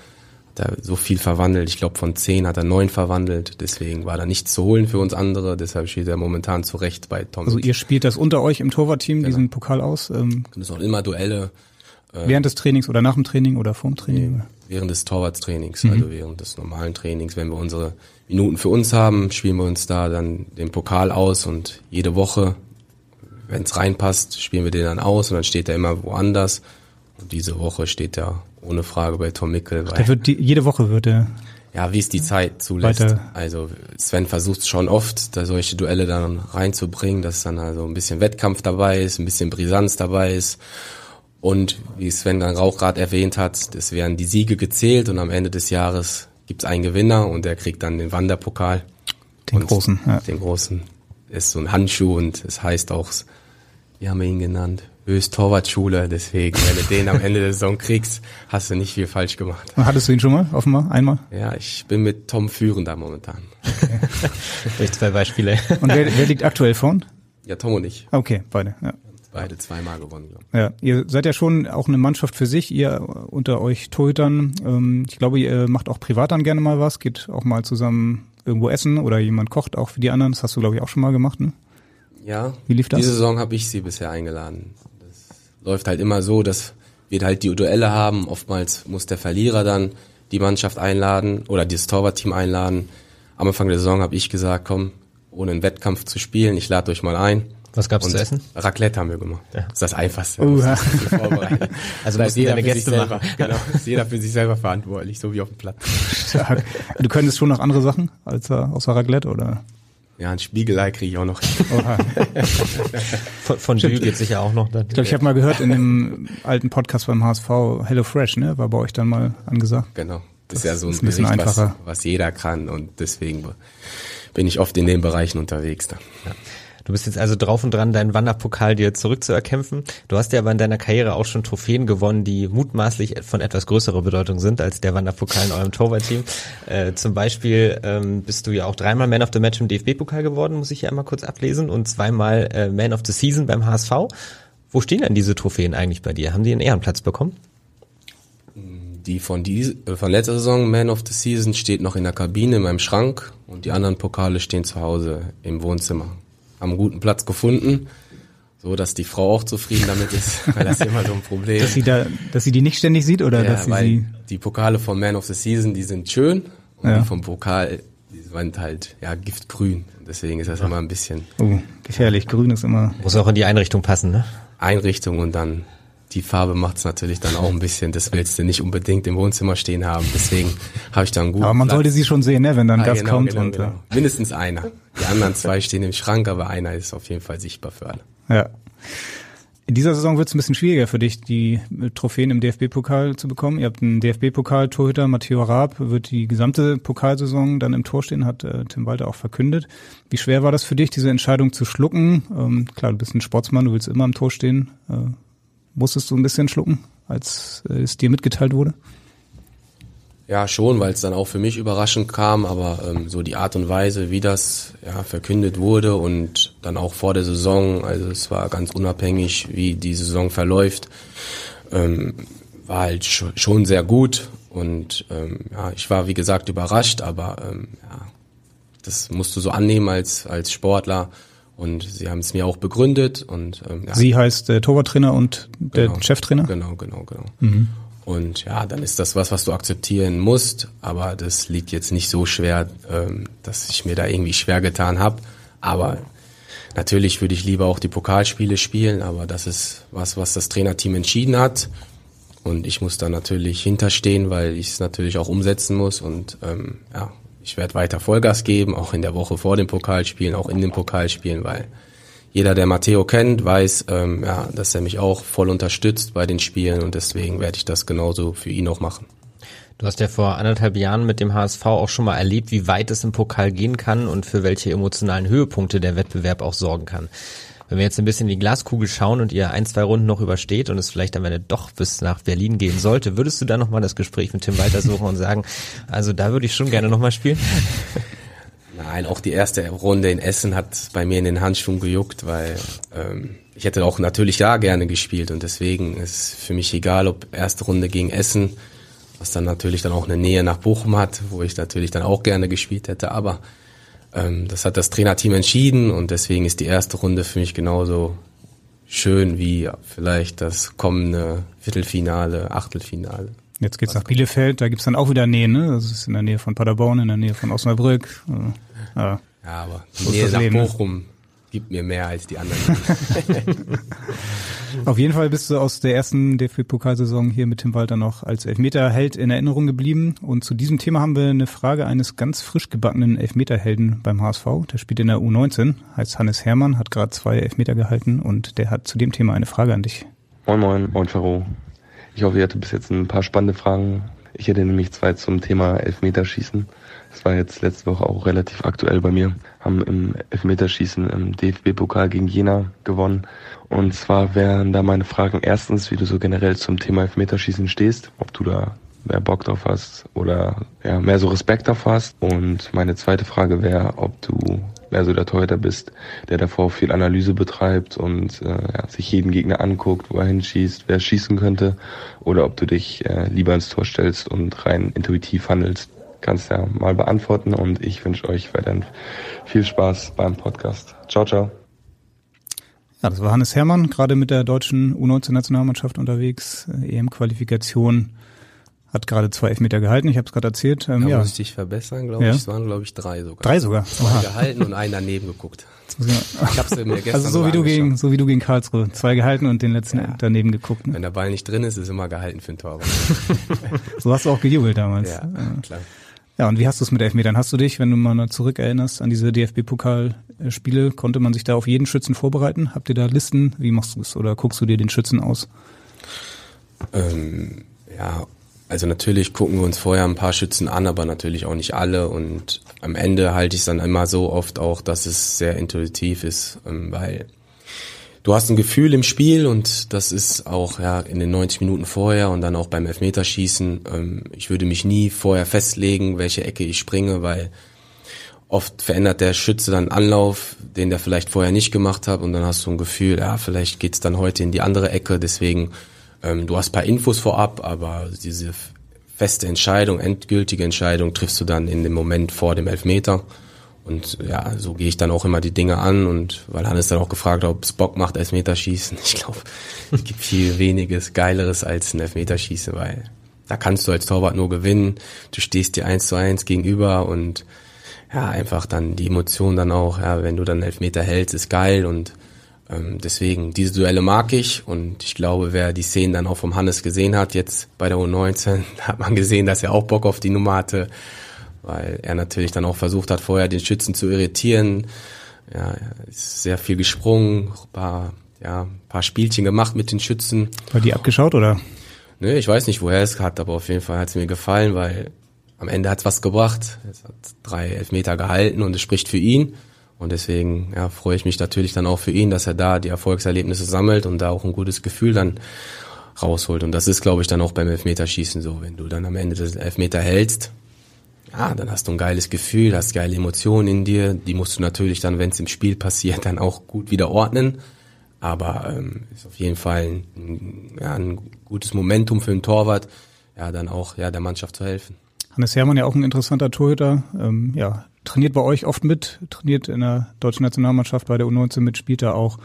[SPEAKER 4] hat er so viel verwandelt. Ich glaube, von zehn hat er neun verwandelt. Deswegen war da nichts zu holen für uns andere. Deshalb steht er momentan zu Recht bei Tom.
[SPEAKER 2] Also ihr spielt das unter euch im Torwartteam, diesen Pokal aus, ähm,
[SPEAKER 4] das sind auch immer Duelle.
[SPEAKER 2] während des Trainings oder nach dem Training oder vorm Training?
[SPEAKER 4] Während des Torwartstrainings, also während des normalen Trainings, wenn wir unsere Minuten für uns haben, spielen wir uns da dann den Pokal aus und jede Woche, wenn es reinpasst, spielen wir den dann aus und dann steht er immer woanders. Und diese Woche steht er ohne Frage bei Tom Mickel,
[SPEAKER 2] Der
[SPEAKER 4] weil,
[SPEAKER 2] wird die, jede Woche wird er.
[SPEAKER 4] ja, wie es die Zeit zulässt.
[SPEAKER 2] Weiter.
[SPEAKER 4] Also Sven versucht schon oft, da solche Duelle dann reinzubringen, dass dann also ein bisschen Wettkampf dabei ist, ein bisschen Brisanz dabei ist. Und wie Sven dann auch gerade erwähnt hat, es werden die Siege gezählt und am Ende des Jahres gibt's einen Gewinner und der kriegt dann den Wanderpokal.
[SPEAKER 2] Den
[SPEAKER 4] Und
[SPEAKER 2] großen, ja.
[SPEAKER 4] Den großen. Ist so ein Handschuh und es heißt auch, wie haben wir ihn genannt? Höchst Torwartschule. Deswegen, wenn du den am Ende der Saison kriegst, hast du nicht viel falsch gemacht. [LAUGHS]
[SPEAKER 2] Hattest du ihn schon mal? Offenbar? Einmal?
[SPEAKER 4] Ja, ich bin mit Tom führender momentan. [LAUGHS]
[SPEAKER 3] Durch zwei Beispiele.
[SPEAKER 2] Und wer, wer liegt aktuell vorn?
[SPEAKER 4] Ja, Tom und ich.
[SPEAKER 2] Okay, beide, ja.
[SPEAKER 4] Beide zweimal gewonnen, glaube
[SPEAKER 2] Ja, ihr seid ja schon auch eine Mannschaft für sich, ihr unter euch Torhütern. Ähm, ich glaube, ihr macht auch privat dann gerne mal was, geht auch mal zusammen irgendwo essen oder jemand kocht auch für die anderen. Das hast du, glaube ich, auch schon mal gemacht, ne?
[SPEAKER 4] Ja.
[SPEAKER 2] Wie lief das?
[SPEAKER 4] Diese Saison habe ich sie bisher eingeladen. Das läuft halt immer so, dass wir halt die Duelle haben. Oftmals muss der Verlierer dann die Mannschaft einladen oder das Torwartteam einladen. Am Anfang der Saison habe ich gesagt, komm, ohne einen Wettkampf zu spielen, ich lade euch mal ein.
[SPEAKER 3] Was gab's
[SPEAKER 4] Und
[SPEAKER 3] zu essen?
[SPEAKER 4] Raclette haben wir gemacht. Das ist das Einfachste.
[SPEAKER 2] Uha. [LAUGHS]
[SPEAKER 4] Das ist.
[SPEAKER 3] Also
[SPEAKER 4] Da ist jeder für sich selber. Genau, [LAUGHS] ist jeder für sich selber verantwortlich, so wie auf dem Platz.
[SPEAKER 2] Stark. Du könntest schon noch andere Sachen als äh, außer Raclette oder?
[SPEAKER 4] Ja, ein Spiegelei kriege ich auch noch.
[SPEAKER 2] Oha. [LAUGHS]
[SPEAKER 3] Von, von Dü geht's sicher auch noch. Dann.
[SPEAKER 2] Ich glaube, ich habe mal gehört in dem alten Podcast beim HSV, Hello Fresh, ne? War bei euch dann mal angesagt.
[SPEAKER 4] Genau. Das, ist ja so ein,
[SPEAKER 2] ist ein bisschen
[SPEAKER 4] Gericht, was,
[SPEAKER 2] einfacher.
[SPEAKER 4] was jeder kann und deswegen bin ich oft in den Bereichen unterwegs. Da.
[SPEAKER 3] Du bist jetzt also drauf und dran, deinen Wanderpokal dir zurückzuerkämpfen. Du hast ja aber in deiner Karriere auch schon Trophäen gewonnen, die mutmaßlich von etwas größerer Bedeutung sind als der Wanderpokal in eurem Torwartteam. Äh, zum Beispiel ähm, bist du ja auch dreimal Man of the Match im DFB-Pokal geworden, muss ich ja einmal kurz ablesen, und zweimal äh, Man of the Season beim HSV. Wo stehen denn diese Trophäen eigentlich bei dir? Haben die einen Ehrenplatz bekommen?
[SPEAKER 4] Die von, die, äh, von letzter Saison, Man of the Season, steht noch in der Kabine in meinem Schrank und die anderen Pokale stehen zu Hause im Wohnzimmer. Haben einen guten Platz gefunden, so dass die Frau auch zufrieden damit ist, [LAUGHS] weil das ist immer so ein Problem.
[SPEAKER 2] Dass sie da, dass sie die nicht ständig sieht oder
[SPEAKER 4] ja,
[SPEAKER 2] dass sie
[SPEAKER 4] weil
[SPEAKER 2] sie.
[SPEAKER 4] die Pokale vom Man of the Season, die sind schön und
[SPEAKER 2] Ja.
[SPEAKER 4] die vom Pokal, die sind halt ja giftgrün. Deswegen ist das immer ein bisschen
[SPEAKER 2] Oh, gefährlich. Grün ist immer.
[SPEAKER 3] Muss auch in die Einrichtung passen, ne?
[SPEAKER 4] Einrichtung und dann die Farbe macht es natürlich dann auch ein bisschen, das willst du nicht unbedingt im Wohnzimmer stehen haben. Deswegen habe ich da einen guten
[SPEAKER 2] Aber man
[SPEAKER 4] Platz.
[SPEAKER 2] sollte sie schon sehen, ne, wenn dann
[SPEAKER 4] Ah,
[SPEAKER 2] Gast
[SPEAKER 4] genau,
[SPEAKER 2] kommt
[SPEAKER 4] genau,
[SPEAKER 2] und
[SPEAKER 4] genau. Mindestens einer. Die anderen zwei stehen im Schrank, aber einer ist auf jeden Fall sichtbar für alle.
[SPEAKER 2] äh, ja. In dieser Saison wird es ein bisschen schwieriger für dich, die äh, Trophäen im DFB-Pokal zu bekommen. Ihr habt einen DFB-Pokal-Torhüter, Matteo Raab, wird die gesamte Pokalsaison dann im Tor stehen, hat äh, Tim Walter auch verkündet. Wie schwer war das für dich, diese Entscheidung zu schlucken? Ähm, klar, du bist ein Sportsmann, du willst immer im Tor stehen. Äh, musstest du ein bisschen schlucken, als äh, es dir mitgeteilt wurde?
[SPEAKER 4] Ja, schon, weil es dann auch für mich überraschend kam, aber ähm, so die Art und Weise, wie das ja, verkündet wurde und dann auch vor der Saison, also es war ganz unabhängig, wie die Saison verläuft, ähm, war halt sch- schon sehr gut und ähm, ja, ich war wie gesagt überrascht, aber ähm, ja, das musst du so annehmen als als Sportler und sie haben es mir auch begründet und ähm, ja,
[SPEAKER 2] Sie heißt äh, Torwarttrainer und der
[SPEAKER 4] Genau.
[SPEAKER 2] Cheftrainer?
[SPEAKER 4] Genau, genau, genau. Und ja, dann ist das was, was du akzeptieren musst, aber das liegt jetzt nicht so schwer, ähm, dass ich mir da irgendwie schwer getan habe. Aber natürlich würde ich lieber auch die Pokalspiele spielen, aber das ist was, was das Trainerteam entschieden hat. Und ich muss da natürlich hinterstehen, weil ich es natürlich auch umsetzen muss. Und ähm, ja, ich werde weiter Vollgas geben, auch in der Woche vor den Pokalspielen, auch in den Pokalspielen, weil jeder, der Matteo kennt, weiß, ähm, ja, dass er mich auch voll unterstützt bei den Spielen und deswegen werde ich das genauso für ihn auch machen.
[SPEAKER 3] Du hast ja vor anderthalb Jahren mit dem HSV auch schon mal erlebt, wie weit es im Pokal gehen kann und für welche emotionalen Höhepunkte der Wettbewerb auch sorgen kann. Wenn wir jetzt ein bisschen in die Glaskugel schauen und ihr ein, zwei Runden noch übersteht und es vielleicht am Ende doch bis nach Berlin gehen sollte, würdest du dann nochmal das Gespräch mit Tim weitersuchen und sagen, also da würde ich schon gerne nochmal spielen?
[SPEAKER 4] Nein, auch die erste Runde in Essen hat bei mir in den Handschuhen gejuckt, weil ähm, ich hätte auch natürlich da gerne gespielt und deswegen ist für mich egal, ob erste Runde gegen Essen, was dann natürlich dann auch eine Nähe nach Bochum hat, wo ich natürlich dann auch gerne gespielt hätte, aber das hat das Trainerteam entschieden und deswegen ist die erste Runde für mich genauso schön wie vielleicht das kommende Viertelfinale, Achtelfinale.
[SPEAKER 2] Jetzt geht's nach Bielefeld, da gibt's dann auch wieder Nähe, ne? Das ist in der Nähe von Paderborn, in der Nähe von Osnabrück. Äh, ja.
[SPEAKER 4] Ja, aber die Nähe nach
[SPEAKER 2] ne?
[SPEAKER 4] Bochum gibt mir mehr als die anderen. [LAUGHS]
[SPEAKER 2] Auf jeden Fall bist du aus der ersten DFB-Pokalsaison hier mit Tim Walter noch als Elfmeterheld in Erinnerung geblieben. Und zu diesem Thema haben wir eine Frage eines ganz frisch gebackenen Elfmeterhelden beim HSV. Der spielt in der U19, heißt Hannes Hermann, hat gerade zwei Elfmeter gehalten und der hat zu dem Thema eine Frage an dich.
[SPEAKER 6] Moin Moin, Moin Ferro. Ich hoffe, ihr hattet bis jetzt ein paar spannende Fragen. Ich hätte nämlich zwei zum Thema Elfmeterschießen. Das war jetzt letzte Woche auch relativ aktuell bei mir. Haben im Elfmeterschießen im DFB-Pokal gegen Jena gewonnen. Und zwar wären da meine Fragen erstens, wie du so generell zum Thema Elfmeterschießen stehst, ob du da mehr Bock drauf hast oder ja, mehr so Respekt davor hast. Und meine zweite Frage wäre, ob du mehr so der Torhüter bist, der davor viel Analyse betreibt und äh, ja, sich jeden Gegner anguckt, wo er hinschießt, wer schießen könnte, oder ob du dich äh, lieber ins Tor stellst und rein intuitiv handelst. Kannst ja mal beantworten und ich wünsche euch weiterhin viel Spaß beim Podcast. Ciao, ciao.
[SPEAKER 2] Ja, das war Hannes Hermann, gerade mit der deutschen U19-Nationalmannschaft unterwegs, EM-Qualifikation, hat gerade zwei Elfmeter gehalten, ich habe es gerade erzählt. Ähm,
[SPEAKER 4] Da
[SPEAKER 2] ja,
[SPEAKER 4] muss ich dich verbessern, glaube
[SPEAKER 2] Ja.
[SPEAKER 4] ich. Es waren, glaube ich, drei sogar.
[SPEAKER 2] drei sogar.
[SPEAKER 4] Zwei
[SPEAKER 2] Aha.
[SPEAKER 4] gehalten und einen daneben geguckt. Ich hab's mir gestern
[SPEAKER 2] Also so wie du gegen, so wie du gegen Karlsruhe, zwei gehalten und den letzten
[SPEAKER 4] Ja.
[SPEAKER 2] daneben geguckt. Ne?
[SPEAKER 4] Wenn der Ball nicht drin ist, ist immer gehalten für ein Tor. [LAUGHS]
[SPEAKER 2] So hast du auch gejubelt damals.
[SPEAKER 4] ja, klar.
[SPEAKER 2] Ja, und wie hast du es mit Elfmetern? Hast du dich, wenn du mal zurückerinnerst an diese DFB-Pokal-Spiele, konnte man sich da auf jeden Schützen vorbereiten? Habt ihr da Listen? Wie machst du es? Oder guckst du dir den Schützen aus?
[SPEAKER 4] Ähm, ja, also natürlich gucken wir uns vorher ein paar Schützen an, aber natürlich auch nicht alle. Und am Ende halte ich es dann immer so oft auch, dass es sehr intuitiv ist, ähm, weil du hast ein Gefühl im Spiel und das ist auch ja in den 90 Minuten vorher und dann auch beim Elfmeterschießen. Ähm, ich würde mich nie vorher festlegen, welche Ecke ich springe, weil oft verändert der Schütze dann Anlauf, den der vielleicht vorher nicht gemacht hat und dann hast du ein Gefühl, ja, vielleicht geht's dann heute in die andere Ecke, deswegen ähm, du hast paar Infos vorab, aber diese feste Entscheidung, endgültige Entscheidung triffst du dann in dem Moment vor dem Elfmeter Und ja, so gehe ich dann auch immer die Dinge an und weil Hannes dann auch gefragt hat, ob es Bock macht, Elfmeterschießen. [LAUGHS] Ich glaube, es gibt viel weniges Geileres als ein Elfmeterschießen, weil da kannst du als Torwart nur gewinnen. Du stehst dir eins zu eins gegenüber und ja, einfach dann die Emotion dann auch, ja, wenn du dann Elfmeter hältst, ist geil und ähm, deswegen, diese Duelle mag ich und ich glaube, wer die Szenen dann auch vom Hannes gesehen hat, jetzt bei der U19, [LAUGHS] hat man gesehen, dass er auch Bock auf die Nummer hatte, weil er natürlich dann auch versucht hat, vorher den Schützen zu irritieren. Ja, er ist sehr viel gesprungen, paar, ja, paar Spielchen gemacht mit den Schützen.
[SPEAKER 2] War die abgeschaut oder?
[SPEAKER 4] Nö, ich weiß nicht, woher es hat, aber auf jeden Fall hat es mir gefallen, weil am Ende hat es was gebracht. Es hat drei Elfmeter gehalten und es spricht für ihn. Und deswegen ja, freue ich mich natürlich dann auch für ihn, dass er da die Erfolgserlebnisse sammelt und da auch ein gutes Gefühl dann rausholt. Und das ist, glaube ich, dann auch beim Elfmeterschießen so. Wenn du dann am Ende des Elfmeter hältst, ja, dann hast du ein geiles Gefühl, hast geile Emotionen in dir. Die musst du natürlich dann, wenn es im Spiel passiert, dann auch gut wieder ordnen. Aber ähm, ist auf jeden Fall ein, ja, ein gutes Momentum für einen Torwart, ja, dann auch ja, der Mannschaft zu helfen.
[SPEAKER 2] Hannes Hermann ja auch ein interessanter Torhüter. Ähm, ja, trainiert bei euch oft mit, trainiert in der deutschen Nationalmannschaft bei der U19 mit, spielt er auch.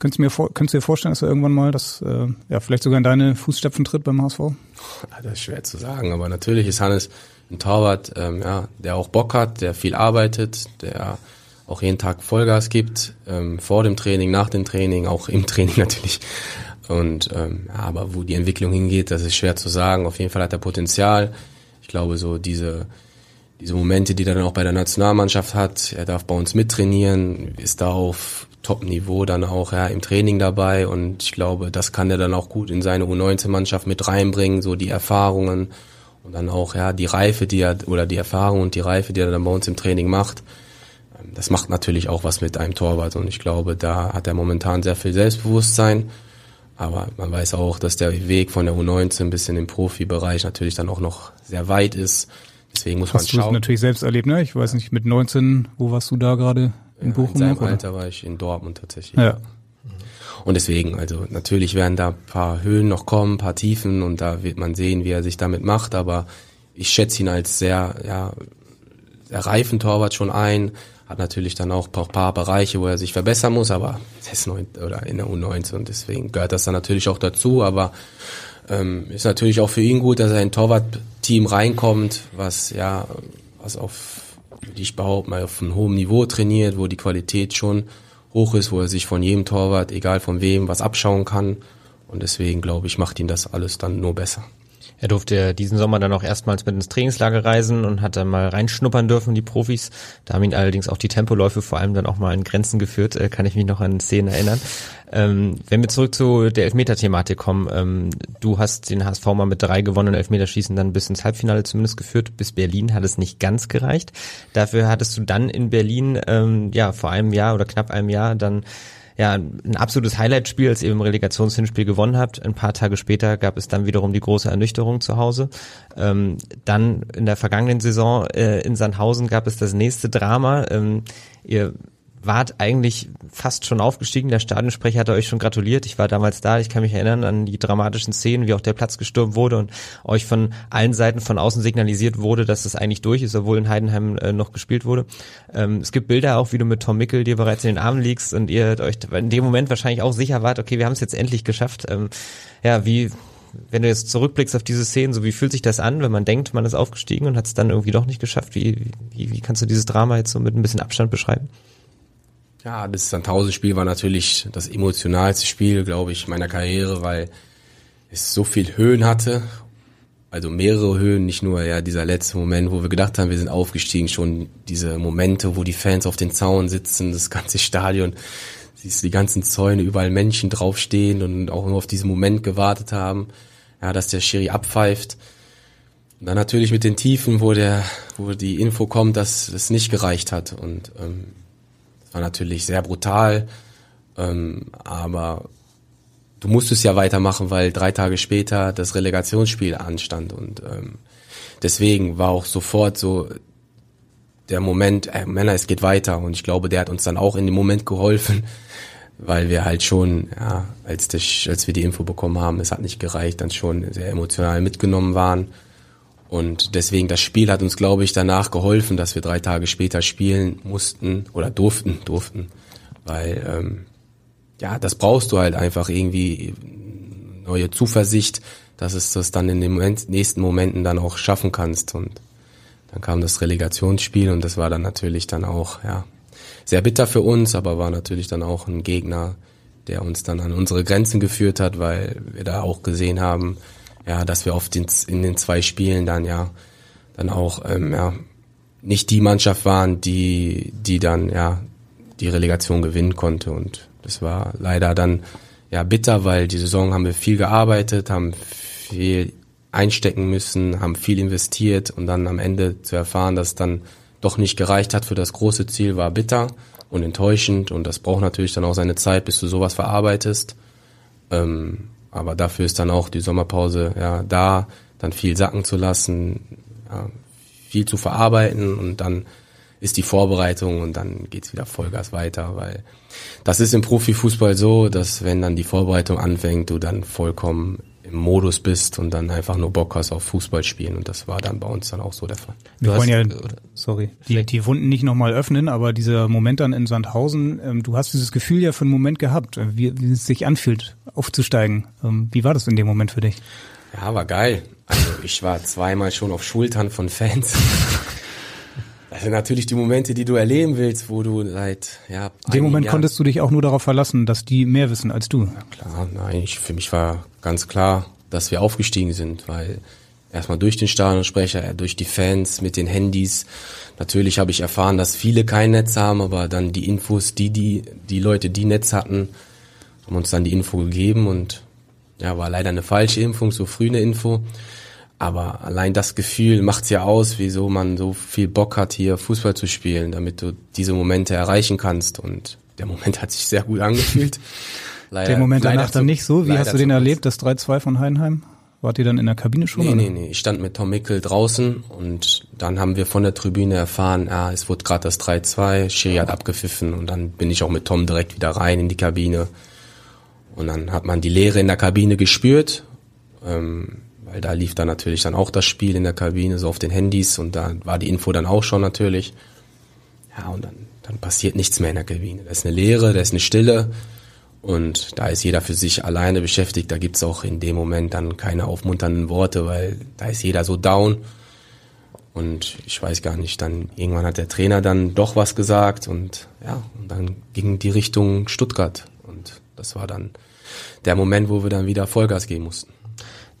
[SPEAKER 2] Könntest du, mir vor, könntest du dir vorstellen, dass er irgendwann mal das, äh, ja, vielleicht sogar in deine Fußstapfen tritt beim HSV?
[SPEAKER 4] Das ist schwer zu sagen, aber natürlich ist Hannes ein Torwart, ähm, ja, der auch Bock hat, der viel arbeitet, der auch jeden Tag Vollgas gibt, ähm, vor dem Training, nach dem Training, auch im [LAUGHS] Training natürlich. Und ähm, ja, aber wo die Entwicklung hingeht, das ist schwer zu sagen. Auf jeden Fall hat er Potenzial. Ich glaube, so diese diese Momente, die er dann auch bei der Nationalmannschaft hat. Er darf bei uns mittrainieren, ist da auf Top-Niveau dann auch ja, im Training dabei und ich glaube, das kann er dann auch gut in seine U19-Mannschaft mit reinbringen, so die Erfahrungen und dann auch ja die Reife, die er oder die Erfahrung und die Reife, die er dann bei uns im Training macht. Ähm, das macht natürlich auch was mit einem Torwart und ich glaube, da hat er momentan sehr viel Selbstbewusstsein. Aber man weiß auch, dass der Weg von der U19 bis in den Profibereich natürlich dann auch noch sehr weit ist. Deswegen muss
[SPEAKER 2] Hast
[SPEAKER 4] man schauen.
[SPEAKER 2] du natürlich selbst erlebt, ne? Ich weiß nicht, mit 19, wo warst du da gerade in
[SPEAKER 4] Ja,
[SPEAKER 2] Bochum?
[SPEAKER 4] in seinem
[SPEAKER 2] oder?
[SPEAKER 4] Alter war ich in Dortmund tatsächlich.
[SPEAKER 2] Ja.
[SPEAKER 4] Und deswegen, also natürlich werden da ein paar Höhen noch kommen, ein paar Tiefen und da wird man sehen, wie er sich damit macht, aber ich schätze ihn als sehr, ja, sehr reifen Torwart schon ein, hat natürlich dann auch ein paar Bereiche, wo er sich verbessern muss, aber er ist neun, oder in der U19 und deswegen gehört das dann natürlich auch dazu, aber ähm, ist natürlich auch für ihn gut, dass er in ein Torwartteam reinkommt, was ja, was auf, würde ich behaupten, mal auf einem hohen Niveau trainiert, wo die Qualität schon hoch ist, wo er sich von jedem Torwart, egal von wem, was abschauen kann. Und deswegen glaube ich, macht ihn das alles dann nur besser.
[SPEAKER 3] Er durfte diesen Sommer dann auch erstmals mit ins Trainingslager reisen und hat dann mal reinschnuppern dürfen, die Profis. Da haben ihn allerdings auch die Tempoläufe vor allem dann auch mal in Grenzen geführt, äh, kann ich mich noch an Szenen erinnern. Ähm, wenn wir zurück zu der Elfmeter-Thematik kommen, ähm, du hast den HSV mal mit drei gewonnenen Elfmeterschießen dann bis ins Halbfinale zumindest geführt. Bis Berlin hat es nicht ganz gereicht. Dafür hattest du dann in Berlin, ähm, ja, vor einem Jahr oder knapp einem Jahr dann ja, ein absolutes Highlight-Spiel, als ihr im Relegationshinspiel gewonnen habt. Ein paar Tage später gab es dann wiederum die große Ernüchterung zu Hause. Ähm, dann in der vergangenen Saison äh, in Sandhausen gab es das nächste Drama. Ähm, ihr wart eigentlich fast schon aufgestiegen. Der Stadionsprecher hatte euch schon gratuliert. Ich war damals da. Ich kann mich erinnern an die dramatischen Szenen, wie auch der Platz gestürmt wurde und euch von allen Seiten von außen signalisiert wurde, dass es eigentlich durch ist, obwohl in Heidenheim äh, noch gespielt wurde. Ähm, es gibt Bilder auch, wie du mit Tom Mickel dir bereits in den Armen liegst und ihr euch in dem Moment wahrscheinlich auch sicher wart, okay, wir haben es jetzt endlich geschafft. Ähm, ja, wie wenn du jetzt zurückblickst auf diese Szenen, so wie fühlt sich das an, wenn man denkt, man ist aufgestiegen und hat es dann irgendwie doch nicht geschafft? Wie, wie, wie kannst du dieses Drama jetzt so mit ein bisschen Abstand beschreiben?
[SPEAKER 4] Ja, das Sandhausen-Spiel war natürlich das emotionalste Spiel, glaube ich, meiner Karriere, weil es so viel Höhen hatte. Also mehrere Höhen, nicht nur ja dieser letzte Moment, wo wir gedacht haben, wir sind aufgestiegen, schon diese Momente, wo die Fans auf den Zaun sitzen, das ganze Stadion, siehst du die ganzen Zäune, überall Menschen draufstehen und auch nur auf diesen Moment gewartet haben, ja, dass der Schiri abpfeift. Und dann natürlich mit den Tiefen, wo der, wo die Info kommt, dass es nicht gereicht hat und ähm, war natürlich sehr brutal, ähm, aber du musstest ja weitermachen, weil drei Tage später das Relegationsspiel anstand. Und ähm, deswegen war auch sofort so der Moment, äh, Männer, es geht weiter. Und ich glaube, der hat uns dann auch in dem Moment geholfen, [LAUGHS] weil wir halt schon, ja, als, das, als wir die Info bekommen haben, es hat nicht gereicht, dann schon sehr emotional mitgenommen waren Und deswegen, das Spiel hat uns, glaube ich, danach geholfen, dass wir drei Tage später spielen mussten oder durften, durften. Weil, ähm, ja, das brauchst du halt einfach irgendwie neue Zuversicht, dass es das dann in den Moment, nächsten Momenten dann auch schaffen kannst. Und dann kam das Relegationsspiel und das war dann natürlich dann auch, ja, sehr bitter für uns, aber war natürlich dann auch ein Gegner, der uns dann an unsere Grenzen geführt hat, weil wir da auch gesehen haben, ja, dass wir den, in den zwei Spielen dann ja dann auch ähm, ja, nicht die Mannschaft waren, die die dann ja die Relegation gewinnen konnte und das war leider dann ja bitter, weil die Saison haben wir viel gearbeitet, haben viel einstecken müssen, haben viel investiert und dann am Ende zu erfahren, dass dann doch nicht gereicht hat für das große Ziel, war bitter und enttäuschend und das braucht natürlich dann auch seine Zeit, bis du sowas verarbeitest. Ähm, aber dafür ist dann auch die Sommerpause ja da, dann viel sacken zu lassen, ja, viel zu verarbeiten und dann ist die Vorbereitung und dann geht's wieder Vollgas weiter, weil das ist im Profifußball so, dass wenn dann die Vorbereitung anfängt, du dann vollkommen Modus bist und dann einfach nur Bock hast auf Fußball spielen und das war dann bei uns dann auch so der Fall.
[SPEAKER 2] Wir du wollen ja, sorry, die, die Wunden nicht nochmal öffnen, aber dieser Moment dann in Sandhausen, ähm, du hast dieses Gefühl ja für einen Moment gehabt, äh, wie, wie es sich anfühlt, aufzusteigen. Ähm, wie war das in dem Moment für dich?
[SPEAKER 4] Ja, war geil. Also ich war zweimal schon auf Schultern von Fans. Sind natürlich die Momente, die du erleben willst, wo du seit ja.
[SPEAKER 2] In dem Moment Jahren konntest du dich auch nur darauf verlassen, dass die mehr wissen als du.
[SPEAKER 4] Ja, klar, nein, ich, für mich war ganz klar, dass wir aufgestiegen sind, weil erstmal durch den Stadionsprecher, durch die Fans mit den Handys. Natürlich habe ich erfahren, dass viele kein Netz haben, aber dann die Infos, die die die Leute, die Netz hatten, haben uns dann die Info gegeben und ja, war leider eine falsche Impfung, so früh eine Info. Aber allein das Gefühl macht's ja aus, wieso man so viel Bock hat, hier Fußball zu spielen, damit du diese Momente erreichen kannst. Und der Moment [LAUGHS] hat sich sehr gut angefühlt.
[SPEAKER 2] Leider, [LAUGHS] der Moment danach dann nicht so. Wie hast du den erlebt, das 3-2 von Heidenheim? Wart ihr dann in der Kabine schon?
[SPEAKER 4] Nee, oder? nee, nee. Ich stand mit Tom Mickel draußen und dann haben wir von der Tribüne erfahren, ah, es wurde gerade das 3-2, Schiri hat abgepfiffen und dann bin ich auch mit Tom direkt wieder rein in die Kabine. Und dann hat man die Leere in der Kabine gespürt. Ähm, weil da lief dann natürlich dann auch das Spiel in der Kabine, so auf den Handys und da war die Info dann auch schon natürlich. Ja, und dann, dann passiert nichts mehr in der Kabine. Da ist eine Leere, da ist eine Stille und da ist jeder für sich alleine beschäftigt. Da gibt's auch in dem Moment dann keine aufmunternden Worte, weil da ist jeder so down. Und ich weiß gar nicht, dann irgendwann hat der Trainer dann doch was gesagt und ja, und dann ging die Richtung Stuttgart. Und das war dann der Moment, wo wir dann wieder Vollgas geben mussten.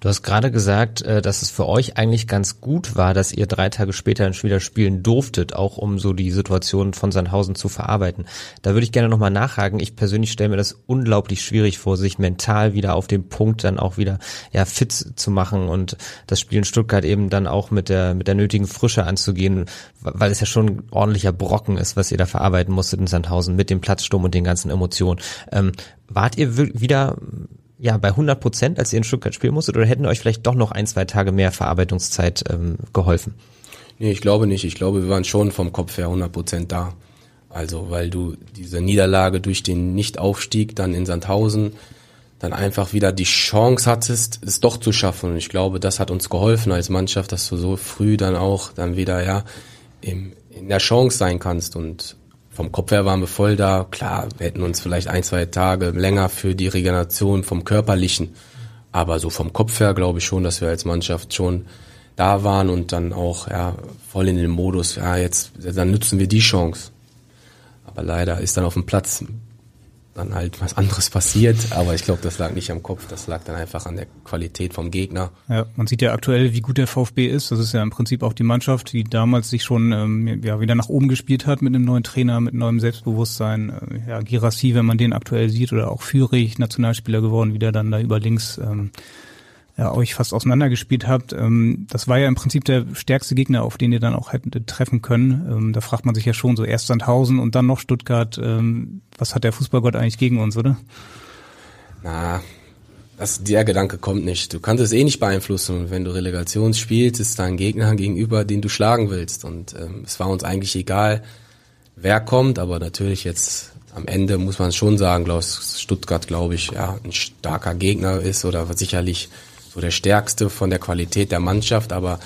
[SPEAKER 3] Du hast gerade gesagt, äh, dass es für euch eigentlich ganz gut war, dass ihr drei Tage später wieder spielen durftet, auch um so die Situation von Sandhausen zu verarbeiten. Da würde ich gerne nochmal nachhaken. Ich persönlich stelle mir das unglaublich schwierig vor, sich mental wieder auf den Punkt dann auch wieder ja fit zu machen und das Spiel in Stuttgart eben dann auch mit der mit der nötigen Frische anzugehen, weil es ja schon ein ordentlicher Brocken ist, was ihr da verarbeiten musstet in Sandhausen mit dem Platzsturm und den ganzen Emotionen. Ähm, wart ihr wieder ja bei 100 Prozent, als ihr in Stuttgart spielen musstet, oder hätten euch vielleicht doch noch ein, zwei Tage mehr Verarbeitungszeit ähm, geholfen?
[SPEAKER 4] Nee, ich glaube nicht. Ich glaube, wir waren schon vom Kopf her 100 Prozent da. Also, weil du diese Niederlage durch den Nichtaufstieg dann in Sandhausen dann einfach wieder die Chance hattest, es doch zu schaffen. Und ich glaube, das hat uns geholfen als Mannschaft, dass du so früh dann auch dann wieder ja im, in der Chance sein kannst. Und vom Kopf her waren wir voll da. Klar, wir hätten uns vielleicht ein, zwei Tage länger für die Regeneration vom Körperlichen. Aber so vom Kopf her glaube ich schon, dass wir als Mannschaft schon da waren und dann auch ja, voll in den Modus, ja, jetzt dann nutzen wir die Chance. Aber leider ist dann auf dem Platz dann halt was anderes passiert. Aber ich glaube, das lag nicht am Kopf, das lag dann einfach an der Qualität vom Gegner.
[SPEAKER 2] Ja, man sieht ja aktuell, wie gut der VfB ist. Das ist ja im Prinzip auch die Mannschaft, die damals sich schon ähm, ja, wieder nach oben gespielt hat mit einem neuen Trainer, mit neuem Selbstbewusstsein. Äh, ja, Girassi, wenn man den aktuell sieht, oder auch Führig, Nationalspieler geworden, wieder dann da über links ähm, ja, euch fast auseinandergespielt habt. Ähm, das war ja im Prinzip der stärkste Gegner, auf den ihr dann auch hättet treffen können. Ähm, da fragt man sich ja schon so erst Sandhausen und dann noch Stuttgart. Ähm, was hat der Fußballgott eigentlich gegen uns, oder?
[SPEAKER 4] Na, das, der Gedanke kommt nicht. Du kannst es eh nicht beeinflussen. Wenn du Relegation spielst, ist da ein Gegner gegenüber, den du schlagen willst. Und ähm, es war uns eigentlich egal, wer kommt, aber natürlich jetzt am Ende muss man schon sagen, glaube Stuttgart, glaube ich, ja, ein starker Gegner ist oder sicherlich so der stärkste von der Qualität der Mannschaft, aber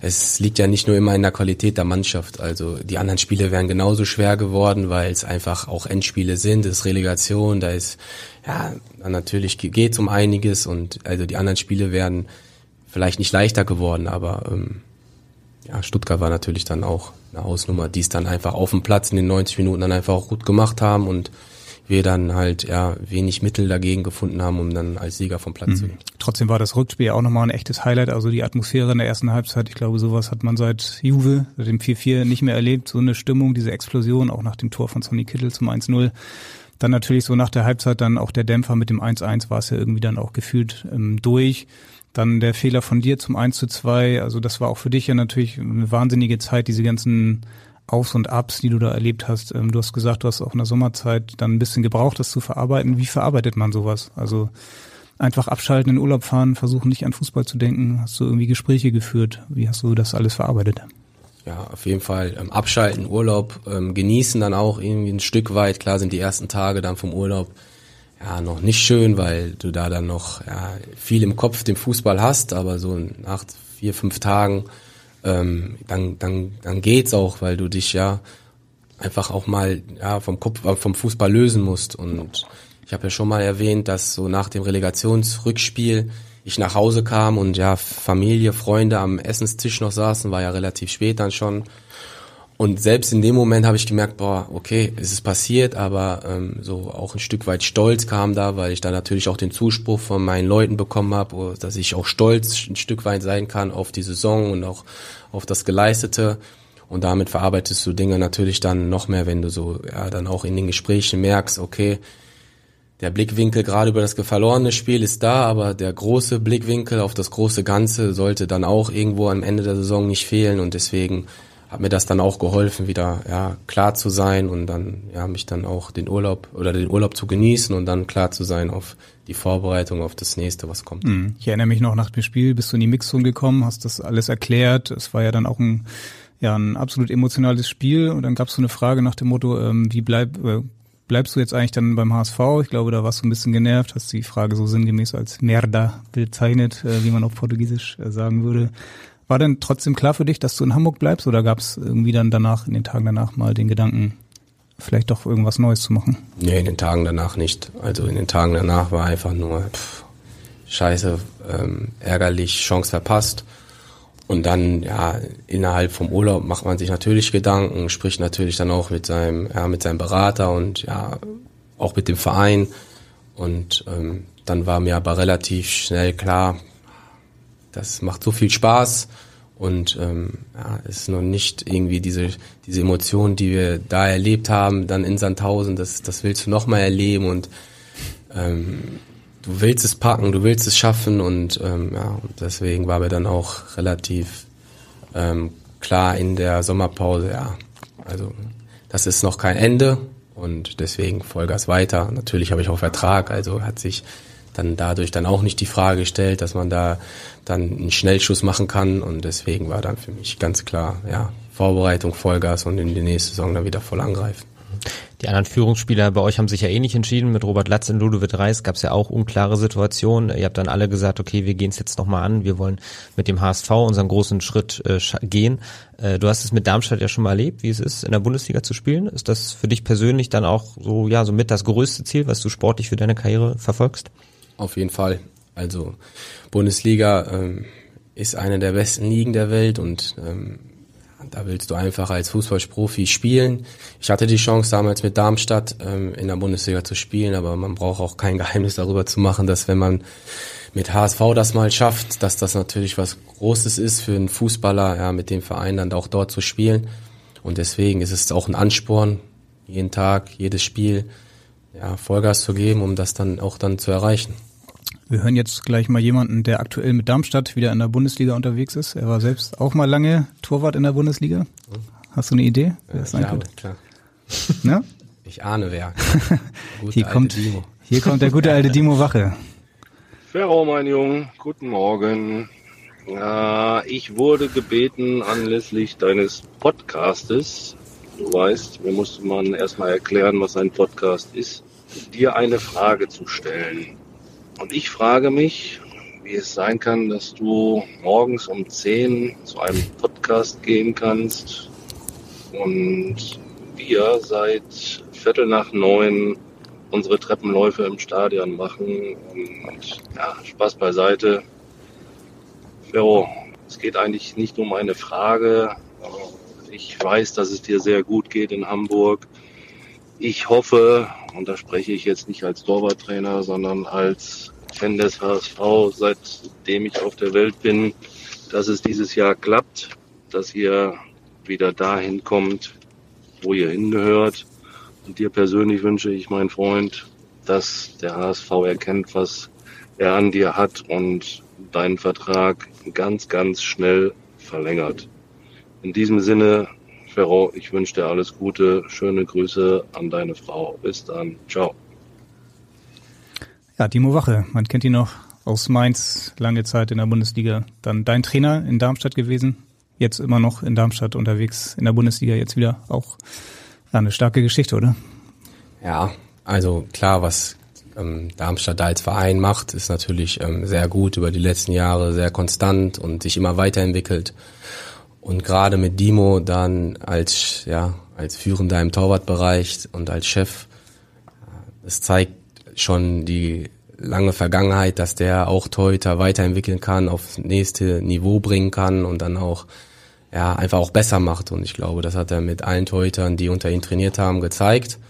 [SPEAKER 4] es liegt ja nicht nur immer in der Qualität der Mannschaft. Also die anderen Spiele wären genauso schwer geworden, weil es einfach auch Endspiele sind, es ist Relegation, da ist, ja, natürlich geht es um einiges und also die anderen Spiele wären vielleicht nicht leichter geworden, aber ähm, ja, Stuttgart war natürlich dann auch eine Hausnummer, die es dann einfach auf dem Platz in den 90 Minuten dann einfach auch gut gemacht haben und wir dann halt ja wenig Mittel dagegen gefunden haben, um dann als Sieger vom Platz mhm. zu gehen.
[SPEAKER 2] Trotzdem war das Rückspiel auch nochmal ein echtes Highlight. Also die Atmosphäre in der ersten Halbzeit, ich glaube, sowas hat man seit Juve, seit dem 4-4 nicht mehr erlebt. So eine Stimmung, diese Explosion, auch nach dem Tor von Sonny Kittel zum 1-0. Dann natürlich so nach der Halbzeit dann auch der Dämpfer mit dem 1-1 war es ja irgendwie dann auch gefühlt ähm, durch. Dann der Fehler von dir zum 1 zu 2. Also das war auch für dich ja natürlich eine wahnsinnige Zeit, diese ganzen Aufs und Abs, die du da erlebt hast. Ähm, du hast gesagt, du hast auch in der Sommerzeit dann ein bisschen gebraucht, das zu verarbeiten. Wie verarbeitet man sowas? Also einfach abschalten, in Urlaub fahren, versuchen nicht an Fußball zu denken. Hast du irgendwie Gespräche geführt? Wie hast du das alles verarbeitet?
[SPEAKER 4] Ja, auf jeden Fall ähm, abschalten, Urlaub, ähm, genießen dann auch irgendwie ein Stück weit. Klar sind die ersten Tage dann vom Urlaub ja noch nicht schön, weil du da dann noch ja, viel im Kopf dem Fußball hast, aber so nach vier, fünf Tagen ähm, dann, dann, dann geht's auch, weil du dich ja einfach auch mal ja, vom Kopf, vom Fußball lösen musst. Und ich habe ja schon mal erwähnt, dass so nach dem Relegationsrückspiel ich nach Hause kam und ja Familie, Freunde am Essenstisch noch saßen, war ja relativ spät dann schon. Und selbst in dem Moment habe ich gemerkt, boah, okay, es ist passiert, aber ähm, so auch ein Stück weit Stolz kam da, weil ich da natürlich auch den Zuspruch von meinen Leuten bekommen habe, dass ich auch stolz ein Stück weit sein kann auf die Saison und auch auf das Geleistete. Und damit verarbeitest du Dinge natürlich dann noch mehr, wenn du so ja dann auch in den Gesprächen merkst, okay, der Blickwinkel gerade über das verlorene Spiel ist da, aber der große Blickwinkel auf das große Ganze sollte dann auch irgendwo am Ende der Saison nicht fehlen und deswegen hat mir das dann auch geholfen, wieder ja, klar zu sein und dann ja mich dann auch den Urlaub oder den Urlaub zu genießen und dann klar zu sein auf die Vorbereitung auf das nächste, was kommt.
[SPEAKER 2] Mhm. Ich erinnere mich noch nach dem Spiel, bist du in die Mixzone gekommen, hast das alles erklärt. Es war ja dann auch ein ja ein absolut emotionales Spiel und dann gab es so eine Frage nach dem Motto, ähm, wie bleib äh, bleibst du jetzt eigentlich dann beim HSV? Ich glaube, da warst du ein bisschen genervt, hast die Frage so sinngemäß als Merda bezeichnet, äh, wie man auf Portugiesisch äh, sagen würde. War denn trotzdem klar für dich, dass du in Hamburg bleibst oder gab es irgendwie dann danach, in den Tagen danach mal den Gedanken, vielleicht doch irgendwas Neues zu machen?
[SPEAKER 4] Nee, in den Tagen danach nicht. Also in den Tagen danach war einfach nur pff, scheiße, ähm, ärgerlich, Chance verpasst. Und dann, ja, innerhalb vom Urlaub macht man sich natürlich Gedanken, spricht natürlich dann auch mit seinem, ja, mit seinem Berater und ja, auch mit dem Verein. Und ähm, dann war mir aber relativ schnell klar, das macht so viel Spaß und ähm, ja, ist noch nicht irgendwie diese diese Emotionen, die wir da erlebt haben, dann in Sandhausen, das das willst du noch mal erleben und ähm, du willst es packen, du willst es schaffen und ähm, ja deswegen war mir dann auch relativ ähm, klar in der Sommerpause, ja, also das ist noch kein Ende und deswegen Vollgas weiter. Natürlich habe ich auch Vertrag, also hat sich dann dadurch dann auch nicht die Frage gestellt, dass man da dann einen Schnellschuss machen kann und deswegen war dann für mich ganz klar, ja, Vorbereitung, Vollgas und in die nächste Saison dann wieder voll angreifen.
[SPEAKER 3] Die anderen Führungsspieler bei euch haben sich ja eh nicht entschieden. Mit Robert Latz und Ludovic Reis gab es ja auch unklare Situationen. Ihr habt dann alle gesagt, okay, wir gehen es jetzt nochmal an. Wir wollen mit dem HSV unseren großen Schritt äh, gehen. Äh, du hast es mit Darmstadt ja schon mal erlebt, wie es ist, in der Bundesliga zu spielen. Ist das für dich persönlich dann auch so, ja, so mit das größte Ziel, was du sportlich für deine Karriere verfolgst?
[SPEAKER 4] Auf jeden Fall. Also Bundesliga ähm, ist eine der besten Ligen der Welt und ähm, da willst du einfach als Fußballprofi spielen. Ich hatte die Chance damals mit Darmstadt ähm, in der Bundesliga zu spielen, aber man braucht auch kein Geheimnis darüber zu machen, dass wenn man mit HSV das mal schafft, dass das natürlich was Großes ist für einen Fußballer, ja, mit dem Verein dann auch dort zu spielen. Und deswegen ist es auch ein Ansporn, jeden Tag, jedes Spiel, ja, Vollgas zu geben, um das dann auch dann zu erreichen.
[SPEAKER 2] Wir hören jetzt gleich mal jemanden, der aktuell mit Darmstadt wieder in der Bundesliga unterwegs ist. Er war selbst auch mal lange Torwart in der Bundesliga. Hast du eine Idee,
[SPEAKER 4] wer das sein ja, könnte? Klar.
[SPEAKER 2] Ja? [LAUGHS]
[SPEAKER 4] Ich ahne wer. [LAUGHS]
[SPEAKER 2] hier, kommt, Dimo. hier kommt der gute alte Dimo Wache.
[SPEAKER 7] Ferro, mein Junge, guten Morgen. Äh, ich wurde gebeten anlässlich deines Podcastes, du weißt, mir musste man erstmal erklären, was ein Podcast ist, dir eine Frage zu stellen. Und ich frage mich, wie es sein kann, dass du morgens um 10 zu einem Podcast gehen kannst und wir seit Viertel nach neun unsere Treppenläufe im Stadion machen. Und ja, Spaß beiseite. Ferro, es geht eigentlich nicht um eine Frage. Ich weiß, dass es dir sehr gut geht in Hamburg. Ich hoffe, und da spreche ich jetzt nicht als Torwarttrainer, sondern als Fan des HSV, seitdem ich auf der Welt bin, dass es dieses Jahr klappt, dass ihr wieder dahin kommt, wo ihr hingehört. Und dir persönlich wünsche ich, mein Freund, dass der HSV erkennt, was er an dir hat und deinen Vertrag ganz, ganz schnell verlängert. In diesem Sinne, Ferro, ich wünsche dir alles Gute. Schöne Grüße an deine Frau. Bis dann. Ciao.
[SPEAKER 2] Ja, Timo Wache, man kennt ihn noch aus Mainz, lange Zeit in der Bundesliga. Dann dein Trainer in Darmstadt gewesen, jetzt immer noch in Darmstadt unterwegs in der Bundesliga, jetzt wieder auch ja, eine starke Geschichte, oder?
[SPEAKER 4] Ja, also klar, was ähm, Darmstadt da als Verein macht, ist natürlich ähm, sehr gut über die letzten Jahre, sehr konstant und sich immer weiterentwickelt. Und gerade mit Dimo dann als, ja, als Führender im Torwartbereich und als Chef, es zeigt schon die lange Vergangenheit, dass der auch Torhüter weiterentwickeln kann, aufs nächste Niveau bringen kann und dann auch ja einfach auch besser macht. Und ich glaube, das hat er mit allen Torhütern, die unter ihm trainiert haben, gezeigt.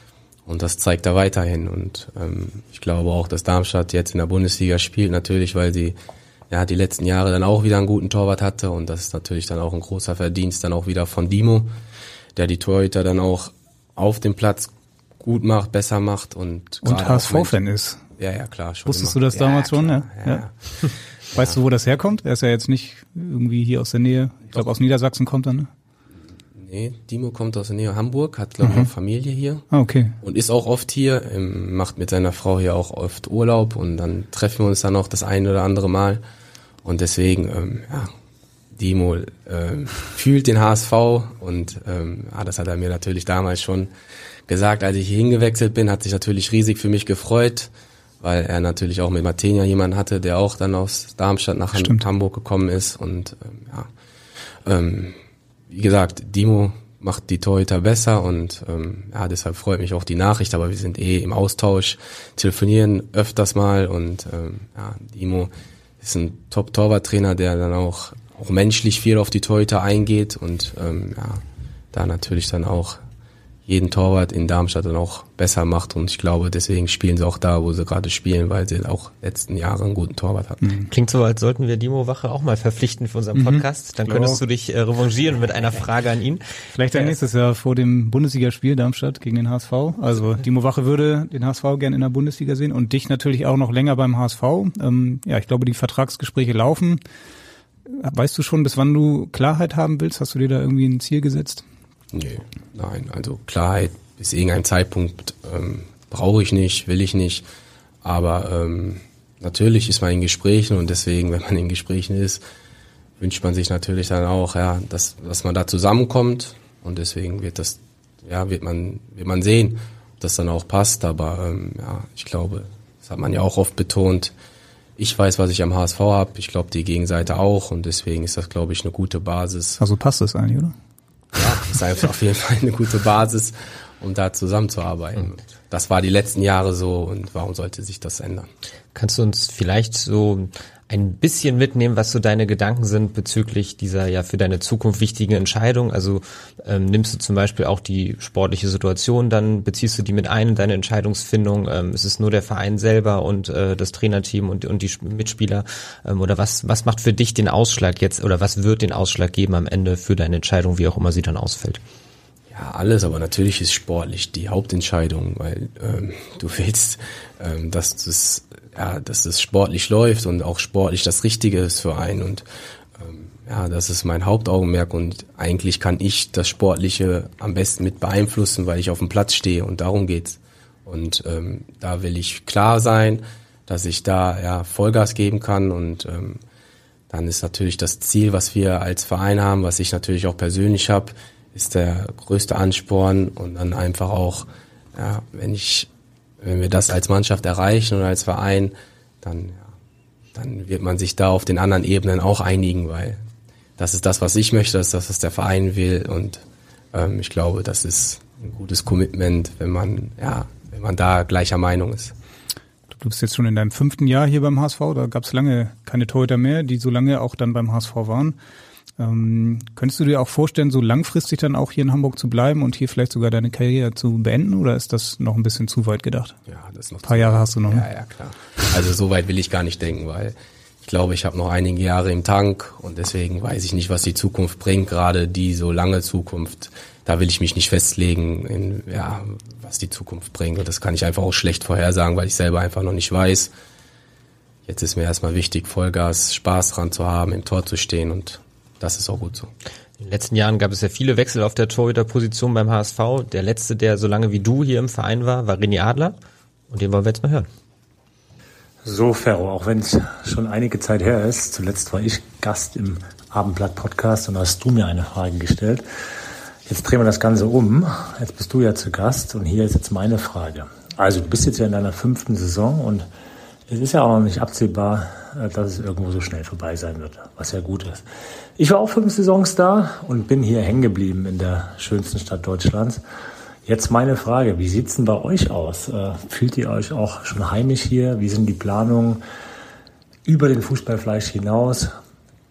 [SPEAKER 4] Und das zeigt er weiterhin. Und ähm, ich glaube auch, dass Darmstadt jetzt in der Bundesliga spielt, natürlich, weil sie ja die letzten Jahre dann auch wieder einen guten Torwart hatte. Und das ist natürlich dann auch ein großer Verdienst dann auch wieder von Dimo, der die Torhüter dann auch auf dem Platz gut macht, besser macht und
[SPEAKER 2] und HSV-Fan ist.
[SPEAKER 4] Ja, ja, klar.
[SPEAKER 2] Schon Wusstest immer. du das damals ja, schon? Ja. ja. ja. Weißt du, wo das herkommt? Er ist ja jetzt nicht irgendwie hier aus der Nähe. Ich glaube, aus Niedersachsen kommt er, ne?
[SPEAKER 4] Nee, Dimo kommt aus der Nähe Hamburg, hat glaube ich mhm. Familie hier.
[SPEAKER 2] Ah, okay.
[SPEAKER 4] Und ist auch oft hier, ähm, macht mit seiner Frau hier auch oft Urlaub und dann treffen wir uns dann auch das eine oder andere Mal. Und deswegen, ähm, ja, Dimo ähm, [LAUGHS] fühlt den HSV und ähm, ja, das hat er mir natürlich damals schon gesagt, als ich hier hingewechselt bin, hat sich natürlich riesig für mich gefreut, weil er natürlich auch mit Martenia jemanden hatte, der auch dann aus Darmstadt nach Stimmt. Hamburg gekommen ist und ähm, ja, ähm, wie gesagt, Dimo macht die Torhüter besser und ähm, ja, deshalb freut mich auch die Nachricht, aber wir sind eh im Austausch, telefonieren öfters mal und ähm, ja, Dimo ist ein Top-Torwarttrainer, der dann auch, auch menschlich viel auf die Torhüter eingeht und ähm, ja, da natürlich dann auch jeden Torwart in Darmstadt dann auch besser macht und ich glaube, deswegen spielen sie auch da, wo sie gerade spielen, weil sie auch letzten Jahre einen guten Torwart hatten.
[SPEAKER 3] Mhm. Klingt so, als sollten wir Dimo Wache auch mal verpflichten für unseren mhm. Podcast. Dann könntest du dich äh, revanchieren mit einer Frage an ihn.
[SPEAKER 2] Vielleicht dann nächstes Jahr vor dem Bundesligaspiel Darmstadt gegen den HSV. Also Dimo Wache würde den HSV gerne in der Bundesliga sehen und dich natürlich auch noch länger beim HSV. Ähm, ja, ich glaube, die Vertragsgespräche laufen. Weißt du schon, bis wann du Klarheit haben willst? Hast du dir da irgendwie ein Ziel gesetzt?
[SPEAKER 4] Nee, nein, also Klarheit bis irgendein Zeitpunkt ähm, brauche ich nicht, will ich nicht. Aber ähm, natürlich ist man in Gesprächen und deswegen, [LAUGHS] wenn man in Gesprächen ist, wünscht man sich natürlich dann auch, ja, dass, dass man da zusammenkommt und deswegen wird das, ja, wird man, wird man sehen, ob das dann auch passt. Aber ähm, ja, ich glaube, das hat man ja auch oft betont. Ich weiß, was ich am HSV habe. Ich glaube, die Gegenseite auch und deswegen ist das, glaube ich, eine gute Basis.
[SPEAKER 2] Also passt das eigentlich, oder?
[SPEAKER 4] Ist einfach auf jeden Fall eine gute Basis, um da zusammenzuarbeiten. Mhm. Das war die letzten Jahre so und warum sollte sich das ändern?
[SPEAKER 3] Kannst du uns vielleicht so ein bisschen mitnehmen, was so deine Gedanken sind bezüglich dieser ja für deine Zukunft wichtigen Entscheidung? Also ähm, nimmst du zum Beispiel auch die sportliche Situation, dann beziehst du die mit ein in deine Entscheidungsfindung? Ähm, ist es nur der Verein selber und äh, das Trainerteam und, und die Mitspieler? Ähm, oder was, was macht für dich den Ausschlag jetzt oder was wird den Ausschlag geben am Ende für deine Entscheidung, wie auch immer sie dann ausfällt?
[SPEAKER 4] Ja, alles, aber natürlich ist sportlich die Hauptentscheidung, weil ähm, du willst, ähm, dass das, ja, dass das sportlich läuft und auch sportlich das Richtige ist für einen und ähm, ja, das ist mein Hauptaugenmerk und eigentlich kann ich das Sportliche am besten mit beeinflussen, weil ich auf dem Platz stehe und darum geht's. Und ähm, da will ich klar sein, dass ich da ja Vollgas geben kann und ähm, dann ist natürlich das Ziel, was wir als Verein haben, was ich natürlich auch persönlich habe, ist der größte Ansporn und dann einfach auch, ja, wenn ich, wenn wir das als Mannschaft erreichen oder als Verein, dann, ja, dann wird man sich da auf den anderen Ebenen auch einigen, weil das ist das, was ich möchte, das ist das, was der Verein will und ähm, ich glaube, das ist ein gutes Commitment, wenn man, ja, wenn man da gleicher Meinung ist.
[SPEAKER 2] Du bist jetzt schon in deinem fünften Jahr hier beim HSV, da gab es lange keine Torhüter mehr, die so lange auch dann beim HSV waren. Ähm, könntest du dir auch vorstellen, so langfristig dann auch hier in Hamburg zu bleiben und hier vielleicht sogar deine Karriere zu beenden oder ist das noch ein bisschen zu weit gedacht?
[SPEAKER 4] Ja, das ist noch
[SPEAKER 2] ein paar Jahre hast du noch.
[SPEAKER 4] Ne? Ja, ja, klar. Also so weit will ich gar nicht denken, weil ich glaube, ich habe noch einige Jahre im Tank und deswegen weiß ich nicht, was die Zukunft bringt, gerade die so lange Zukunft. Da will ich mich nicht festlegen, in, ja, was die Zukunft bringt. Und das kann ich einfach auch schlecht vorhersagen, weil ich selber einfach noch nicht weiß. Jetzt ist mir erstmal wichtig, Vollgas, Spaß dran zu haben, im Tor zu stehen und das ist auch gut so.
[SPEAKER 3] In den letzten Jahren gab es ja viele Wechsel auf der Torhüterposition beim HSV. Der letzte, der so lange wie du hier im Verein war, war René Adler. Und den wollen wir jetzt mal hören.
[SPEAKER 8] So, Ferro, auch wenn es schon einige Zeit her ist, zuletzt war ich Gast im Abendblatt-Podcast und hast du mir eine Frage gestellt. Jetzt drehen wir das Ganze um. Jetzt bist du ja zu Gast und hier ist jetzt meine Frage. Also, du bist jetzt ja in deiner fünften Saison und es ist ja auch noch nicht absehbar, äh, dass es irgendwo so schnell vorbei sein wird, was ja gut ist. Ich war auch fünf Saisons da und bin hier hängen geblieben in der schönsten Stadt Deutschlands. Jetzt meine Frage, wie sieht's denn bei euch aus? Äh, fühlt ihr euch auch schon heimisch hier? Wie sind die Planungen über den Fußballfleisch hinaus?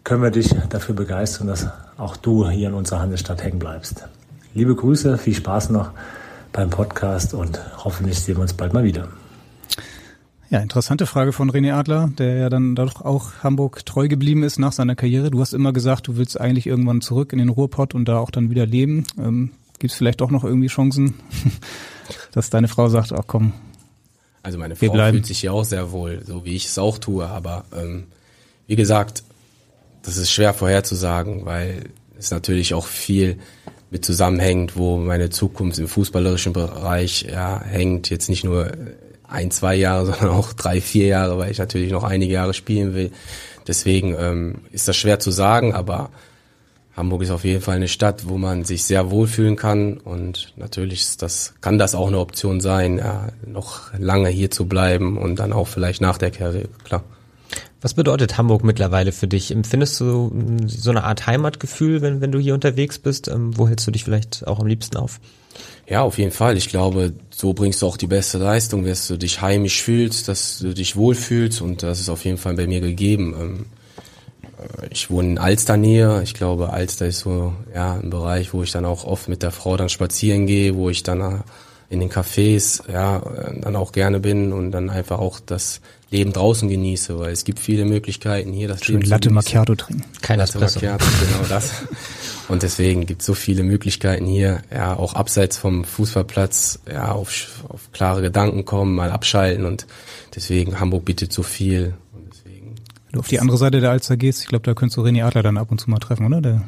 [SPEAKER 8] Können wir dich dafür begeistern, dass auch du hier in unserer Handelsstadt hängen bleibst? Liebe Grüße, viel Spaß noch beim Podcast und hoffentlich sehen wir uns bald mal wieder.
[SPEAKER 2] Ja, interessante Frage von René Adler, der ja dann doch auch Hamburg treu geblieben ist nach seiner Karriere. Du hast immer gesagt, du willst eigentlich irgendwann zurück in den Ruhrpott und da auch dann wieder leben. Ähm, Gibt es vielleicht doch noch irgendwie Chancen, [LAUGHS] dass deine Frau sagt, ach komm.
[SPEAKER 4] Also meine Frau fühlt sich ja auch sehr wohl, so wie ich es auch tue. Aber ähm, wie gesagt, das ist schwer vorherzusagen, weil es natürlich auch viel mit zusammenhängt, wo meine Zukunft im fußballerischen Bereich ja, hängt. Jetzt nicht nur ein, zwei Jahre, [LAUGHS] sondern auch drei, vier Jahre, weil ich natürlich noch einige Jahre spielen will. Deswegen ähm, ist das schwer zu sagen, aber Hamburg ist auf jeden Fall eine Stadt, wo man sich sehr wohlfühlen kann und natürlich ist das, kann das auch eine Option sein, ja, noch lange hier zu bleiben und dann auch vielleicht nach der Karriere, klar.
[SPEAKER 3] Was bedeutet Hamburg mittlerweile für dich? Empfindest du so eine Art Heimatgefühl, wenn, wenn du hier unterwegs bist? Ähm, wo hältst du dich vielleicht auch am liebsten auf?
[SPEAKER 4] Ja, auf jeden Fall. Ich glaube, so bringst du auch die beste Leistung, dass du dich heimisch fühlst, dass du dich wohlfühlst und das ist auf jeden Fall bei mir gegeben. Ähm, äh, ich wohne in Alsternähe. Ich glaube, Alster ist so ja ein Bereich, wo ich dann auch oft mit der Frau dann spazieren gehe, wo ich dann äh, in den Cafés ja dann auch gerne bin und dann einfach auch das Leben draußen genieße, weil es gibt viele Möglichkeiten hier das
[SPEAKER 2] Schön Leben Latte Macchiato trinken.
[SPEAKER 4] Kein Latte Macchiato, genau das. Und deswegen gibt es so viele Möglichkeiten hier, ja, auch abseits vom Fußballplatz, ja, auf, auf klare Gedanken kommen, mal abschalten und deswegen Hamburg bietet so viel. Und deswegen
[SPEAKER 2] Wenn du auf die andere Seite der Alster gehst, ich glaube, da könntest du René Adler dann ab und zu mal treffen, oder? Der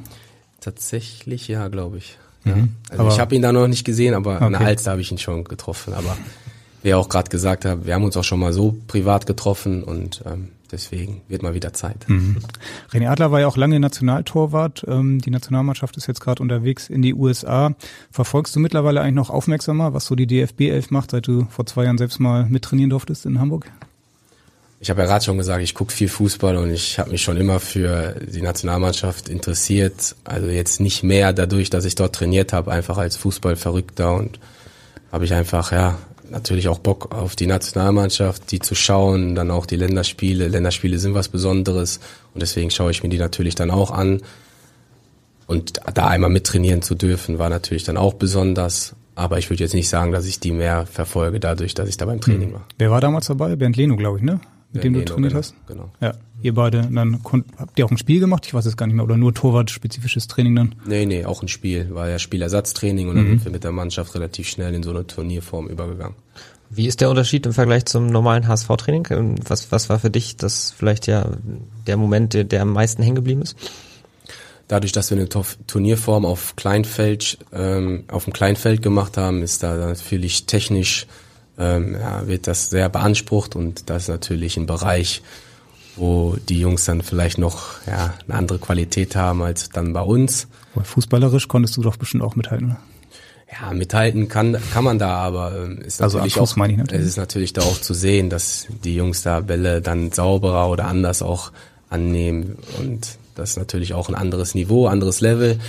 [SPEAKER 4] Tatsächlich, ja, glaube ich. Ja. Mhm. Also aber ich habe ihn da noch nicht gesehen, aber okay. an der Alster habe ich ihn schon getroffen. Aber wie er auch gerade gesagt hat, wir haben uns auch schon mal so privat getroffen und ähm, deswegen wird mal wieder Zeit. Mhm.
[SPEAKER 2] René Adler war ja auch lange Nationaltorwart. Ähm, die Nationalmannschaft ist jetzt gerade unterwegs in die USA. Verfolgst du mittlerweile eigentlich noch aufmerksamer, was so die DFB 11 macht, seit du vor zwei Jahren selbst mal mittrainieren durftest in Hamburg?
[SPEAKER 4] Ich habe ja gerade schon gesagt, ich gucke viel Fußball und ich habe mich schon immer für die Nationalmannschaft interessiert. Also jetzt nicht mehr dadurch, dass ich dort trainiert habe, einfach als Fußballverrückter und habe ich einfach ja natürlich auch Bock auf die Nationalmannschaft, die zu schauen, dann auch die Länderspiele. Länderspiele sind was Besonderes und deswegen schaue ich mir die natürlich dann auch an. Und da einmal mittrainieren zu dürfen, war natürlich dann auch besonders. Aber ich würde jetzt nicht sagen, dass ich die mehr verfolge, dadurch, dass ich da beim Training hm. war.
[SPEAKER 2] Wer war damals dabei? Bernd Leno, glaube ich, ne? Mit Bernd dem du Leno, trainiert
[SPEAKER 4] genau,
[SPEAKER 2] hast?
[SPEAKER 4] Genau.
[SPEAKER 2] Ja, ihr beide. Dann habt ihr auch ein Spiel gemacht? Ich weiß es gar nicht mehr. Oder nur Torwart-spezifisches Training dann?
[SPEAKER 4] Nee, nee, auch ein Spiel. War ja Spielersatztraining und dann mhm. sind wir mit der Mannschaft relativ schnell in so eine Turnierform übergegangen.
[SPEAKER 3] Wie ist der Unterschied im Vergleich zum normalen HSV-Training? Ähm, was, was war für dich das vielleicht ja der Moment, der, der am meisten hängen geblieben ist?
[SPEAKER 4] Dadurch, dass wir eine Turnierform auf Kleinfeld, ähm, auf dem Kleinfeld gemacht haben, ist da natürlich technisch ähm, ja, wird das sehr beansprucht und das ist natürlich ein Bereich, wo die Jungs dann vielleicht noch ja, eine andere Qualität haben als dann bei uns.
[SPEAKER 2] Fußballerisch konntest du doch bestimmt auch mithalten. Ne?
[SPEAKER 4] Ja, mithalten kann, kann man da, aber ähm, ist
[SPEAKER 2] Also
[SPEAKER 4] natürlich auch,
[SPEAKER 2] meine ich natürlich.
[SPEAKER 4] es ist natürlich da auch zu sehen, dass die Jungs da Bälle dann sauberer oder anders auch annehmen und das ist natürlich auch ein anderes Niveau, anderes Level,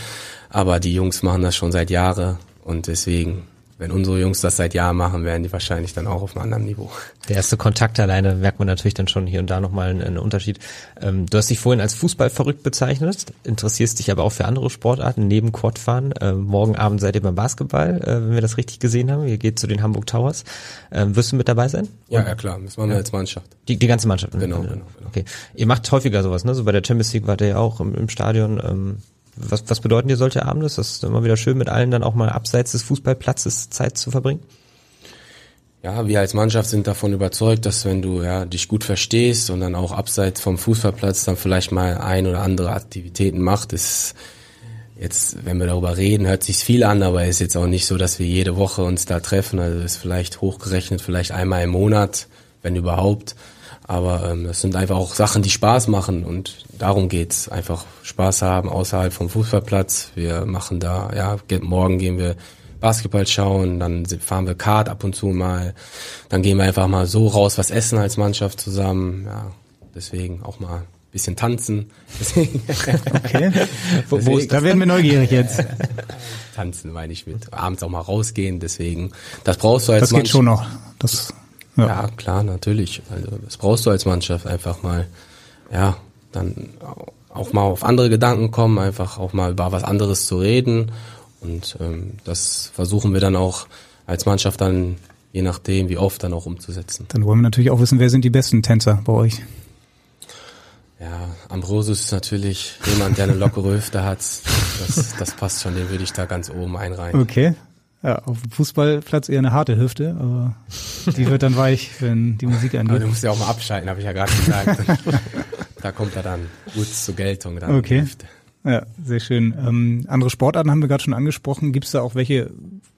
[SPEAKER 4] aber die Jungs machen das schon seit Jahren und deswegen, wenn unsere Jungs das seit Jahren machen, werden die wahrscheinlich dann auch auf einem anderen Niveau.
[SPEAKER 3] Der erste Kontakt alleine merkt man natürlich dann schon hier und da nochmal einen, einen Unterschied. Ähm, du hast dich vorhin als Fußball verrückt bezeichnet, interessierst dich aber auch für andere Sportarten neben Quadfahren. Ähm, morgen Abend seid ihr beim Basketball, äh, wenn wir das richtig gesehen haben. Ihr geht zu den Hamburg Towers. Ähm, wirst du mit dabei sein?
[SPEAKER 4] Ja, ja klar, das machen wir als Mannschaft.
[SPEAKER 3] Die, die ganze Mannschaft?
[SPEAKER 4] Genau, genau, genau.
[SPEAKER 3] Okay. Ihr macht häufiger sowas, ne? So bei der Champions League wart ihr ja auch im, im Stadion. Was, was bedeuten dir solche Abende? Ist das immer wieder schön, mit allen dann auch mal abseits des Fußballplatzes Zeit zu verbringen?
[SPEAKER 4] Ja, wir als Mannschaft sind davon überzeugt, dass wenn du ja dich gut verstehst und dann auch abseits vom Fußballplatz dann vielleicht mal ein oder andere Aktivitäten macht, ist jetzt, wenn wir darüber reden, hört sich's viel an, aber ist jetzt auch nicht so, dass wir jede Woche uns da treffen. Also ist vielleicht hochgerechnet, vielleicht einmal im Monat, wenn überhaupt. Aber ähm, das sind einfach auch Sachen, die Spaß machen und darum geht's. Einfach Spaß haben außerhalb vom Fußballplatz. Wir machen da, ja, ge- morgen gehen wir Basketball schauen, dann fahren wir Kart ab und zu mal. Dann gehen wir einfach mal so raus, was essen als Mannschaft zusammen. Ja, deswegen auch mal ein bisschen tanzen. Deswegen, [LAUGHS]
[SPEAKER 2] Okay.
[SPEAKER 3] Wo, wo ist
[SPEAKER 2] Da werden wir neugierig jetzt.
[SPEAKER 4] tanzen meine ich mit. Abends auch mal rausgehen, deswegen. Das brauchst du als
[SPEAKER 2] Das geht
[SPEAKER 4] Mannschaft.
[SPEAKER 2] schon noch. Das, ja.
[SPEAKER 4] Ja, klar, natürlich. Also das brauchst du als Mannschaft einfach mal, ja, dann auch mal auf andere Gedanken kommen, einfach auch mal über was anderes zu reden. Und ähm, das versuchen wir dann auch als Mannschaft dann, je nachdem, wie oft, dann auch umzusetzen.
[SPEAKER 2] Dann wollen wir natürlich auch wissen, wer sind die besten Tänzer bei euch?
[SPEAKER 4] Ja, Ambrosius ist natürlich jemand, der eine lockere Hüfte hat. Das, das passt schon, den würde ich da ganz oben einreihen.
[SPEAKER 2] Okay. Ja, auf dem Fußballplatz eher eine harte Hüfte, aber die wird dann weich, wenn die Musik
[SPEAKER 4] Aber du
[SPEAKER 2] angeht.
[SPEAKER 4] musst ja auch mal abschalten, habe ich ja gerade gesagt. [LAUGHS] da kommt er dann gut zur Geltung. Dann
[SPEAKER 2] Okay. Ja, sehr schön. Ähm, andere Sportarten haben wir gerade schon angesprochen. Gibt es da auch welche,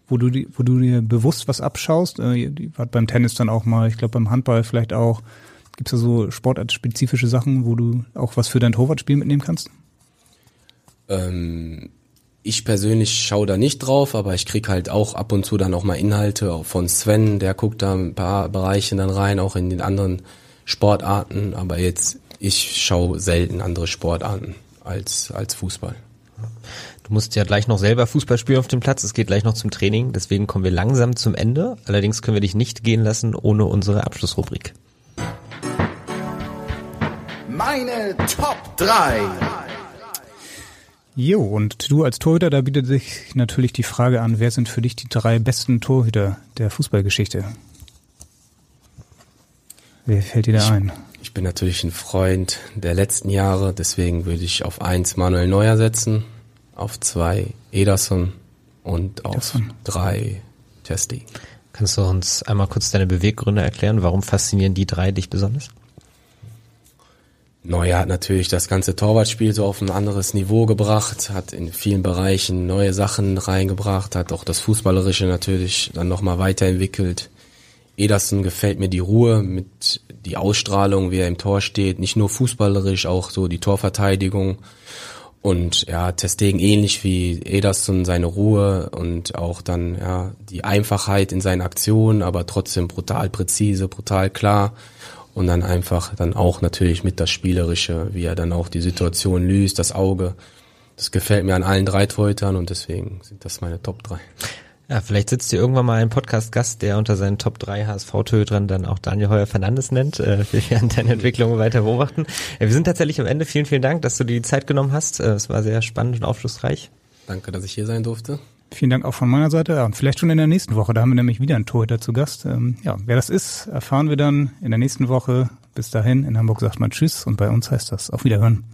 [SPEAKER 2] wo du, die, wo du dir bewusst was abschaust? Äh, die war beim Tennis dann auch mal, ich glaube beim Handball vielleicht auch. Gibt es da so sportartspezifische Sachen, wo du auch was für dein Torwartspiel mitnehmen kannst?
[SPEAKER 4] Ähm, ich persönlich schaue da nicht drauf, aber ich krieg halt auch ab und zu dann auch mal Inhalte von Sven, der guckt da ein paar Bereiche dann rein, auch in den anderen Sportarten, aber jetzt, ich schaue selten andere Sportarten als, als Fußball.
[SPEAKER 3] Du musst ja gleich noch selber Fußball spielen auf dem Platz. Es geht gleich noch zum Training. Deswegen kommen wir langsam zum Ende. Allerdings können wir dich nicht gehen lassen ohne unsere Abschlussrubrik.
[SPEAKER 9] Meine Top 3.
[SPEAKER 2] Jo, und du als Torhüter, da bietet sich natürlich die Frage an, wer sind für dich die drei besten Torhüter der Fußballgeschichte? Wer fällt dir da ein?
[SPEAKER 4] Ich bin natürlich ein Freund der letzten Jahre, deswegen würde ich auf eins Manuel Neuer setzen, auf zwei Ederson und auf
[SPEAKER 2] Ederson.
[SPEAKER 4] drei Testi.
[SPEAKER 3] Kannst du uns einmal kurz deine Beweggründe erklären? Warum faszinieren die drei dich besonders?
[SPEAKER 4] Neuer hat natürlich das ganze Torwartspiel so auf ein anderes Niveau gebracht, hat in vielen Bereichen neue Sachen reingebracht, hat auch das Fußballerische natürlich dann nochmal weiterentwickelt. Ederson gefällt mir die Ruhe mit die Ausstrahlung, wie er im Tor steht, nicht nur fußballerisch, auch so die Torverteidigung. Und ja, Testegen ähnlich wie Ederson seine Ruhe und auch dann ja die Einfachheit in seinen Aktionen, aber trotzdem brutal präzise, brutal klar und dann einfach dann auch natürlich mit das Spielerische, wie er dann auch die Situation löst, das Auge. Das gefällt mir an allen drei Torhütern und deswegen sind das meine Top 3.
[SPEAKER 3] Ja, vielleicht sitzt hier irgendwann mal ein Podcast-Gast, der unter seinen Top 3 HSV-Torhütern dann auch Daniel Heuer Fernandes nennt. Äh, wir werden [LAUGHS] deine Entwicklung weiter beobachten. Ja, wir sind tatsächlich am Ende. Vielen, vielen Dank, dass du dir die Zeit genommen hast. Äh, Es war sehr spannend und aufschlussreich.
[SPEAKER 4] Danke, dass ich hier sein durfte.
[SPEAKER 2] Vielen Dank auch von meiner Seite. Ja, und vielleicht schon in der nächsten Woche. Da haben wir nämlich wieder einen Torhüter zu Gast. Ähm, ja, wer das ist, erfahren wir dann in der nächsten Woche. Bis dahin, in Hamburg sagt man Tschüss und bei uns heißt das auf Wiederhören.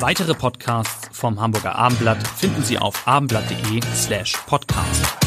[SPEAKER 1] Weitere Podcasts vom Hamburger Abendblatt finden Sie auf abendblatt.de slash podcast.